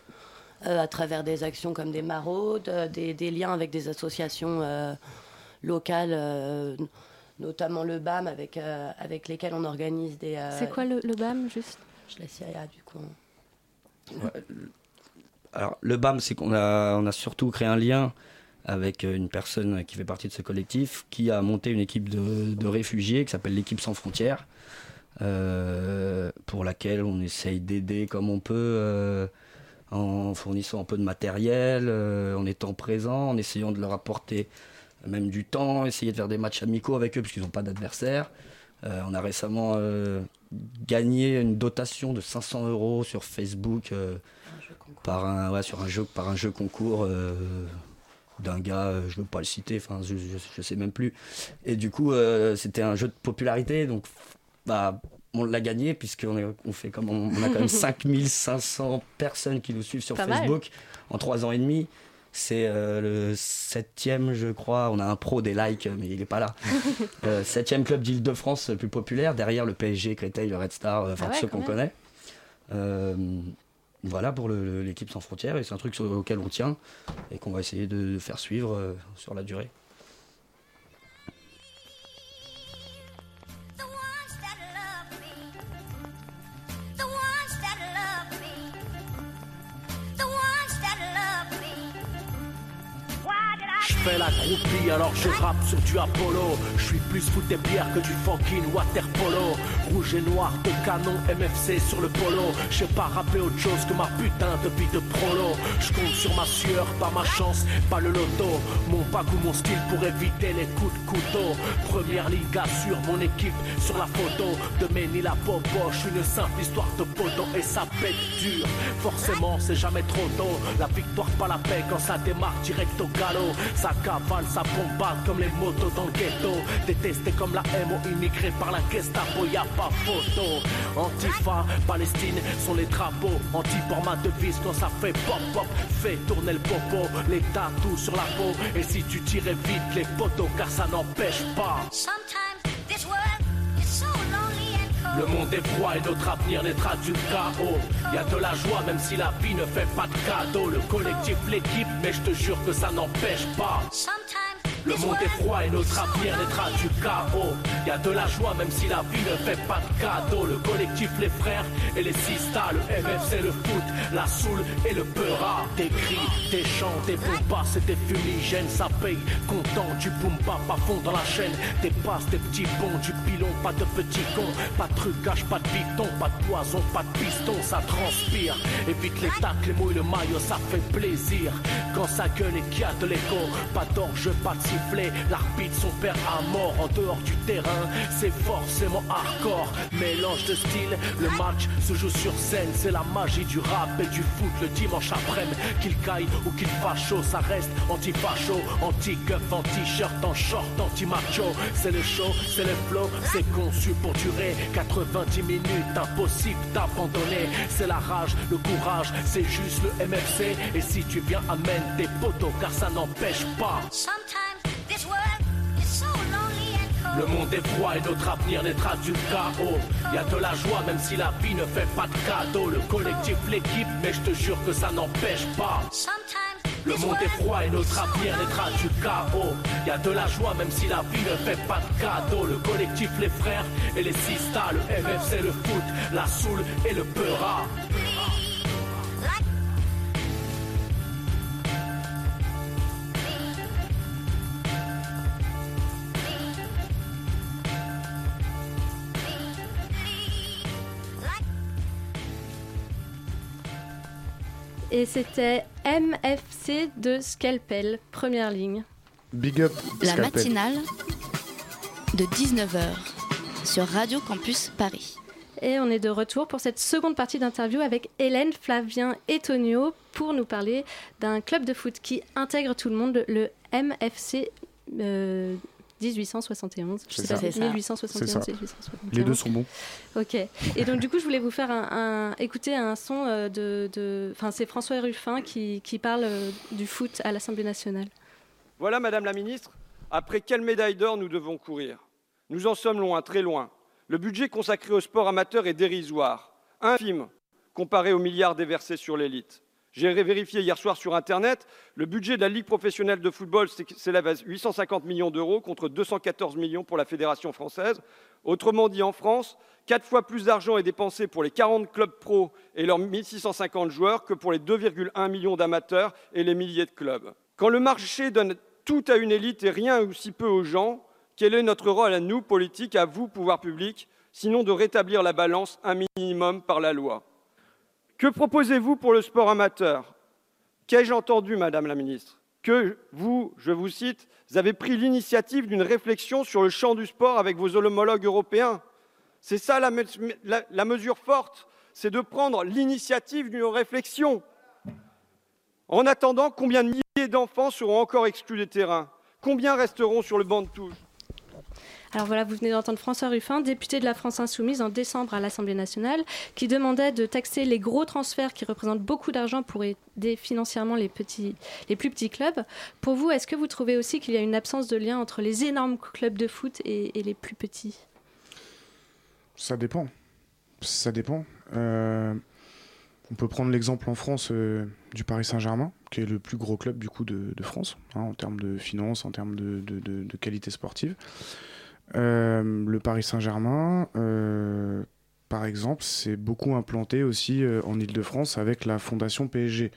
à travers des actions comme des maraudes, euh, des, des liens avec des associations euh, locales, euh, notamment le BAM, avec, euh, avec lesquelles on organise des... euh, C'est quoi le, le BAM juste? Je laisse Yaya, du coup. Ouais, Alors, le BAM, c'est qu'on a, on a surtout créé un lien avec une personne qui fait partie de ce collectif, qui a monté une équipe de, de réfugiés qui s'appelle l'équipe sans frontières, euh, pour laquelle on essaye d'aider comme on peut, euh, en fournissant un peu de matériel, euh, en étant présent, en essayant de leur apporter même du temps, essayer de faire des matchs amicaux avec eux, puisqu'ils n'ont pas d'adversaire. Euh, on a récemment euh, gagné une dotation de 500 euros sur Facebook par un, jeu, concours d'un gars, je ne veux pas le citer, enfin je, ne sais même plus. Et du coup, c'était un jeu de popularité, donc bah, on l'a gagné puisqu'on est- on fait comme on, on a quand même *laughs* 5500 personnes qui nous suivent sur Pas mal. Facebook en trois ans et demi. C'est euh, le septième, je crois. On a un pro des likes, mais il n'est pas là. *laughs* Euh, septième club d'Île-de-France le plus populaire, derrière le PSG, Créteil, le Red Star, euh, enfin Ah ouais, ceux qu'on connaît. Voilà pour l'équipe sans frontières, et c'est un truc sur- auquel on tient et qu'on va essayer de, de faire suivre sur la durée. Alors je rappe sur du Apollo. Je suis plus foot des bières que du fucking water polo. Rouge et noir de canon MFC sur le polo. Je pas rapper autre chose que ma putain de de prolo. Je compte sur ma sueur, pas ma chance, pas le loto. Mon pack ou mon style pour éviter les coups de couteau. Première liga sur mon équipe sur la photo. De Ménil à Bobo, je suis une simple histoire de poteau. Et ça pète dur, forcément c'est jamais trop tôt. La victoire pas la paix quand ça démarre direct au galop. Ça cavale, ça bombarde comme les motos dans le ghetto. Détesté comme la MO immigré par la Gestapo, y a pas photo. Antifa, Palestine sont les drapeaux. Anti pour ma devise quand ça fait pop pop. Fait tourner le popo, les tatous sur la peau. Et si tu tirais vite les poteaux car ça n'empêche pas. Le monde est froid et notre avenir naîtra du chaos. Y a de la joie même si la vie ne fait pas de cadeau. Le collectif, l'équipe, mais je te jure que ça n'empêche pas. Sometimes Le monde est froid et notre avenir naîtra du chaos. Y a de la joie même si la vie ne fait pas de cadeau. Le collectif, les frères et les sistas. Le MFC, le foot, la soul et le peura. Des cris, des chants, des bombas, c'est des fumigènes. Ça paye, content du boom bap à fond dans la chaîne. Des passes, des petits bons, du pilon, pas de petits cons. Pas de trucage, pas de piton, pas de poison, pas de piston. Ça transpire. Évite les tacles, les et le maillot, ça fait plaisir. Quand ça gueule et qu'il y a de l'écho, pas d'orge, pas de L'arbitre, son père à mort en dehors du terrain. C'est forcément hardcore. Mélange de style, le match se joue sur scène. C'est la magie du rap et du foot le dimanche après-midi. Qu'il caille ou qu'il chaud, ça reste anti-facho, anti-cuff, anti-shirt, en short, anti-macho. C'est le show, c'est le flow, c'est conçu pour durer 90 minutes. Impossible d'abandonner. C'est la rage, le courage, c'est juste le MFC. Et si tu viens, amène tes poteaux car ça n'empêche pas. Le monde est froid et notre avenir naîtra du chaos. Y a de la joie même si la vie ne fait pas de cadeau. Le collectif, l'équipe, mais je te jure que ça n'empêche pas. Le monde est froid et notre avenir naîtra du chaos. Y a de la joie même si la vie ne fait pas de cadeau. Le collectif, les frères et les sistas. Le MFC, le foot, la soul et le peura. Et c'était MFC de Scalpel, première ligne. Big up. La Scalpel. matinale de 19h sur Radio Campus Paris. Et on est de retour pour cette seconde partie d'interview avec Hélène, Flavien et Tonio pour nous parler d'un club de foot qui intègre tout le monde, le MFC euh, 1871. Je sais ça. pas, C'est ça. 1871, C'est ça. 1871. Les deux sont bons. Ok. Et donc, du coup, je voulais vous faire un, un- écouter un son euh, de. de- Enfin, c'est François Ruffin qui, qui parle euh, du foot à l'Assemblée nationale. Voilà, Madame la Ministre, après quelle médaille d'or nous devons courir? Nous en sommes loin, très loin. Le budget consacré au sport amateur est dérisoire, infime, comparé aux milliards déversés sur l'élite. J'ai vérifié hier soir sur Internet, le budget de la Ligue professionnelle de football s'élève à 850 millions d'euros contre 214 millions pour la Fédération française. Autrement dit, en France, quatre fois plus d'argent est dépensé pour les 40 clubs pro et leurs 1650 joueurs que pour les 2,1 millions d'amateurs et les milliers de clubs. Quand le marché donne tout à une élite et rien ou si peu aux gens, quel est notre rôle à nous, politiques, à vous, pouvoir public, sinon de rétablir la balance un minimum par la loi? Que proposez-vous pour le sport amateur? Qu'ai-je entendu, Madame la Ministre? Que vous, je vous cite, avez pris l'initiative d'une réflexion sur le champ du sport avec vos homologues européens. C'est ça la mesure forte, c'est de prendre l'initiative d'une réflexion. En attendant, combien de milliers d'enfants seront encore exclus des terrains? Combien resteront sur le banc de touche? Alors voilà, vous venez d'entendre François Ruffin, député de la France Insoumise en décembre à l'Assemblée nationale, qui demandait de taxer les gros transferts qui représentent beaucoup d'argent pour aider financièrement les, plus petits clubs. Pour vous, est-ce que vous trouvez aussi qu'il y a une absence de lien entre les énormes clubs de foot et, les plus petits? Ça dépend. Ça dépend. Euh, on peut prendre l'exemple en France euh, du Paris Saint-Germain, qui est le plus gros club du coup de, France, hein, en termes de finances, en termes de qualité sportive. Euh, le Paris Saint-Germain, euh, par exemple, c'est beaucoup implanté aussi euh, en Ile-de-France avec la fondation PSG.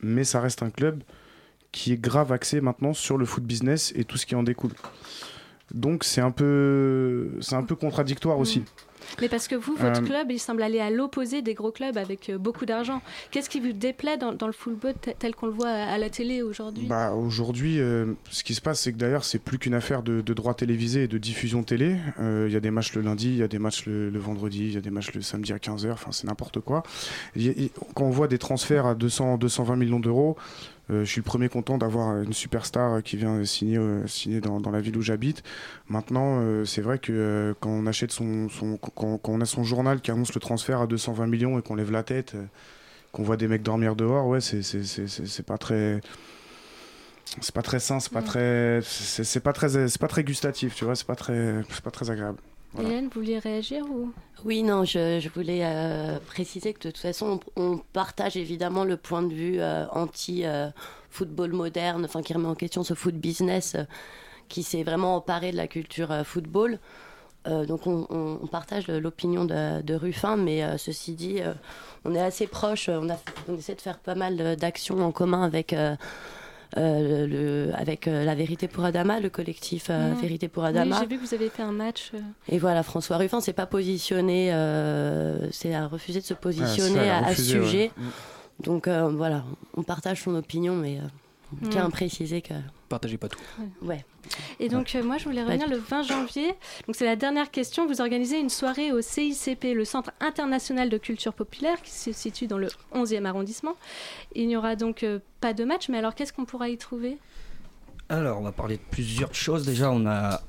Mais ça reste un club qui est grave axé maintenant sur le foot business et tout ce qui en découle. Donc c'est un peu, c'est un peu contradictoire aussi. Mais parce que vous, votre Euh, club, il semble aller à l'opposé des gros clubs avec euh, beaucoup d'argent. Qu'est-ce qui vous déplaît dans, dans le football te- tel qu'on le voit à, la télé aujourd'hui? Bah, aujourd'hui, euh, ce qui se passe, c'est que d'ailleurs, c'est plus qu'une affaire de, de droits télévisés et de diffusion télé. Euh, Il y a des matchs le lundi, il y a des matchs le, le vendredi, il y a des matchs le samedi à 15h, enfin, c'est n'importe quoi. Y quand on voit des transferts à 200, 220 millions d'euros, je suis le premier content d'avoir une superstar qui vient signer, euh, signer dans, dans la ville où j'habite. Maintenant, euh, c'est vrai que euh, quand on achète son, son- quand, quand on a son journal qui annonce le transfert à 220 millions et qu'on lève la tête, euh, qu'on voit des mecs dormir dehors, ouais, c'est- pas très c'est pas très sain, c'est pas Mm. très, c'est c'est pas très, c'est pas très gustatif, tu vois, c'est pas très, c'est pas très agréable. Voilà. Hélène, vous vouliez réagir ou? Oui, non, je, je voulais euh, préciser que de toute façon, on, on partage évidemment le point de vue euh, anti-football moderne, enfin qui remet en question ce foot business euh, qui s'est vraiment emparé de la culture euh, football. Euh, donc on, on- on partage l'opinion de, de Ruffin, mais euh, ceci dit, euh, on est assez proche, on, a, on essaie de faire pas mal euh, d'actions en commun avec... euh, le, avec euh, la Vérité pour Adama, le collectif euh. Vérité pour Oui, Adama. j'ai vu que vous avez fait un match. Et voilà, François Ruffin s'est pas positionné, euh, c'est a refusé de se positionner Ah, ça, à, à ce ouais. sujet. Mm. Donc euh, voilà, on partage son opinion, mais euh, on tient Mm. à préciser que. Partagez pas tout. Ouais. Et donc, euh, moi, je voulais revenir le 20 janvier. Donc, c'est la dernière question. Vous organisez une soirée au CICP, le Centre international de culture populaire, qui se situe dans le 11e arrondissement. Il n'y aura donc euh, pas de match, mais alors, qu'est-ce qu'on pourra y trouver? Alors, on va parler de plusieurs choses. Déjà, on a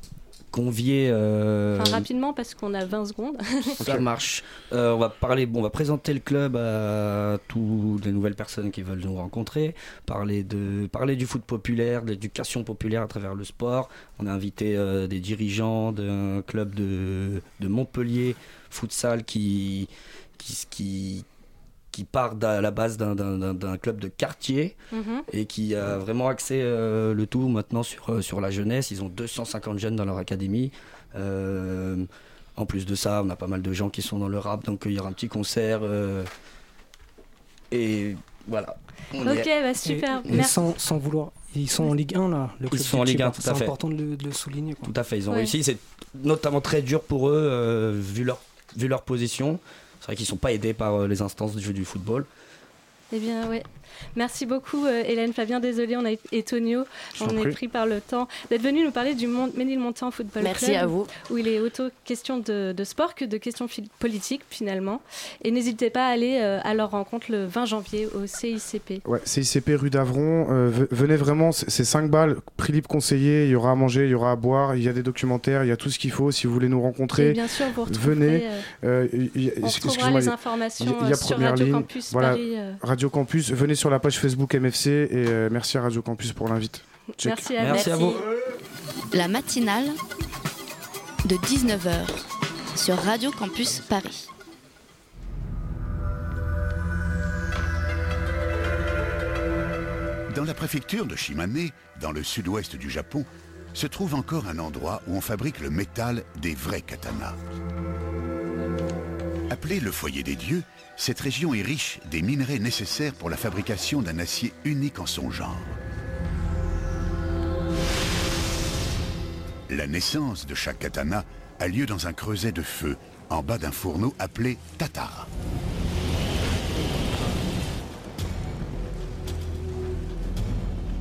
convié. euh, Enfin, rapidement, parce qu'on a 20 secondes. *laughs* Ça marche. Euh, on va parler, bon, on va présenter le club à toutes les nouvelles personnes qui veulent nous rencontrer, parler de, parler du foot populaire, de l'éducation populaire à travers le sport. On a invité euh, des dirigeants d'un club de, de Montpellier futsal qui, qui, qui, qui part à la base d'un- d'un d'un- d'un club de quartier Mhm. et qui a vraiment axé euh, le tout maintenant sur, euh, sur la jeunesse. Ils ont 250 jeunes dans leur académie. Euh, en plus de ça, on a pas mal de gens qui sont dans le rap, donc euh, il y aura un petit concert. euh, et voilà. On Ok, est- bah, super. Et, sans, sans vouloir. Ils sont en Ligue 1 là. Le Ils club sont en Ligue 1, Chiba. tout à fait. C'est important de le, de le souligner. quoi. Tout à fait, ils ont Ouais. réussi. C'est notamment très dur pour eux, euh, vu, leur, vu leur position. C'est vrai qu'ils sont pas aidés par euh, les instances du jeu du football. Eh bien, ouais. Merci beaucoup, euh, Hélène Fabien. Désolée, on a été Tonio. On est pris par le temps d'être venu nous parler du Mont- Ménilmontant Football Merci Club. à vous. Où il est autant question de, de sport que de questions politiques, finalement. Et n'hésitez pas à aller euh, à leur rencontre le 20 janvier au CICP. Ouais, CICP rue d'Avron. euh, ve- venez vraiment, c'est c'est 5 balles, prix libre conseillé. Il y aura à manger, il y aura à boire, il y a des documentaires, il y a tout ce qu'il faut. Si vous voulez nous rencontrer, Et bien sûr, vous venez. euh, Euh, il y- on retrouvera les informations, y a- il y a sur première Radio ligne. Campus Voilà, Paris, euh. Radio Campus. Venez sur la page Facebook MFC et euh, merci à Radio Campus pour l'invite. Merci à Merci à vous. La matinale de 19h sur Radio Campus Paris. Dans la préfecture de Shimane, dans le sud-ouest du Japon, se trouve encore un endroit où on fabrique le métal des vrais katanas. Appelée le foyer des dieux, cette région est riche des minerais nécessaires pour la fabrication d'un acier unique en son genre. La naissance de chaque katana a lieu dans un creuset de feu, en bas d'un fourneau appelé tatara.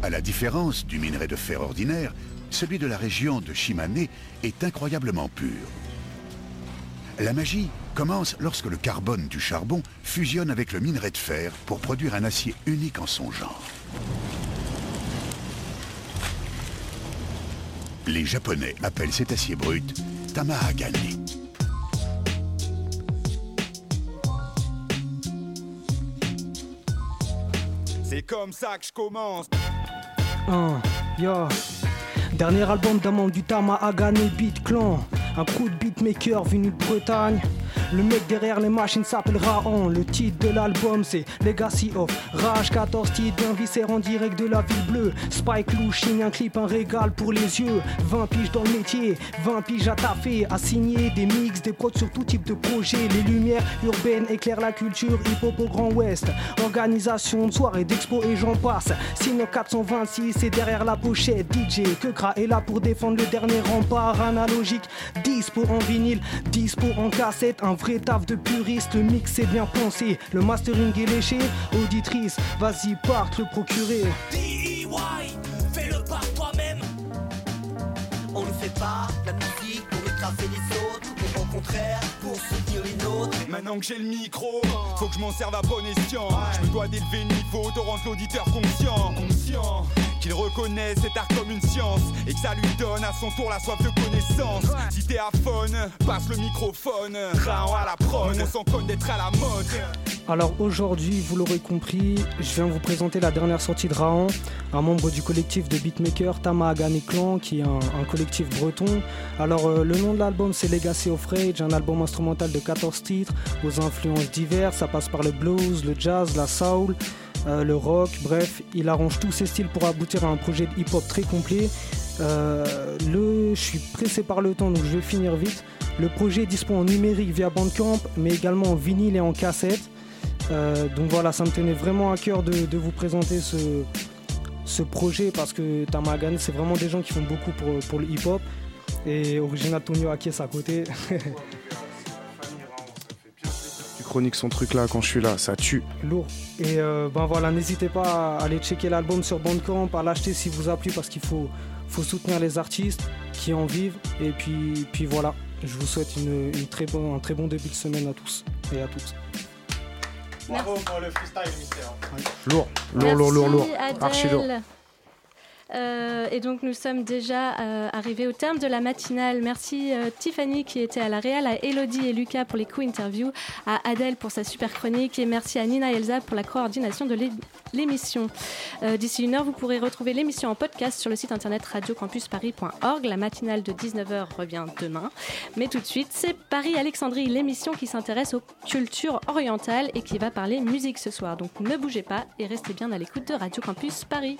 À la différence du minerai de fer ordinaire, celui de la région de Shimane est incroyablement pur. La magie commence lorsque le carbone du charbon fusionne avec le minerai de fer pour produire un acier unique en son genre. Les Japonais appellent cet acier brut Tamahagani. C'est comme ça que je commence. Un, yo. Dernier album membre du Tama Agane Beat Clan. Un coup de beatmaker venu de Bretagne. Le mec derrière les machines s'appelle Raon. Le titre de l'album c'est Legacy of Rage. 14 titres d'un viscère en direct de la ville bleue. Spike Louching, un clip, un régal pour les yeux. 20 piges dans le métier, 20 piges à taffer. À signer des mix, des prods sur tout type de projet. Les lumières urbaines éclairent la culture hip-hop au Grand Ouest. Organisation de soirée, d'expo et j'en passe. Sinon 426 et derrière la pochette. DJ Kekra est là pour défendre le dernier rempart analogique. Dispo en vinyle, dispo en cassette. Un vrai taf de puriste, le mix est bien pensé. Le mastering est léché, auditrice, vas-y part te le procurer. DIY, fais-le par toi-même. On ne fait pas la musique pour écraser les autres, au contraire Maintenant que j'ai le micro, faut que je m'en serve à bon escient. Je me dois d'élever le niveau, de rendre l'auditeur conscient. Conscient qu'il reconnaît cet art comme une science et que ça lui donne à son tour la soif de connaissance. Si t'es à faune, passe le microphone. Train à la prône, on s'en d'être à la mode. Alors aujourd'hui, vous l'aurez compris, je viens vous présenter la dernière sortie de Raon, un membre du collectif de beatmakers Tamahagan et Clan, qui est un, collectif breton. Alors euh, le nom de l'album c'est Legacy of Rage, un album instrumental de 14 titres aux influences diverses. Ça passe par le blues, le jazz, la soul, euh, le rock, bref, il arrange tous ses styles pour aboutir à un projet de hip-hop très complet. Euh, le, je suis pressé par le temps donc je vais finir vite. Le projet est en numérique via Bandcamp, mais également en vinyle et en cassette. Euh, donc voilà, ça me tenait vraiment à cœur de, de vous présenter ce, ce projet parce que Tamagan, c'est vraiment des gens qui font beaucoup pour, pour le hip-hop. Et Original Tonio Akies à côté. *laughs* Tu chroniques son truc là quand je suis là, ça tue. Lourd. Et euh, ben voilà, n'hésitez pas à aller checker l'album sur Bandcamp, à l'acheter si vous a plu parce qu'il faut, faut soutenir les artistes qui en vivent. Et puis, puis voilà, je vous souhaite une, une très bon, un très bon début de semaine à tous et à toutes. Bravo pour le freestyle, Mister. Lourd, lourd, lourd, lourd, lourd. Merci, Archi lourd. Euh, et donc nous sommes déjà euh, arrivés au terme de la matinale. Merci euh, Tiffany qui était à la Réal, à Elodie et Lucas pour les co-interviews, à Adèle pour sa super chronique et merci à Nina et Elsa pour la coordination de l'é- l'émission. D'ici une heure, vous pourrez retrouver l'émission en podcast sur le site internet radiocampusparis.org. La matinale de 19h revient demain. Mais tout de suite, c'est Paris-Alexandrie, l'émission qui s'intéresse aux cultures orientales et qui va parler musique ce soir. Donc ne bougez pas et restez bien à l'écoute de Radio Campus Paris.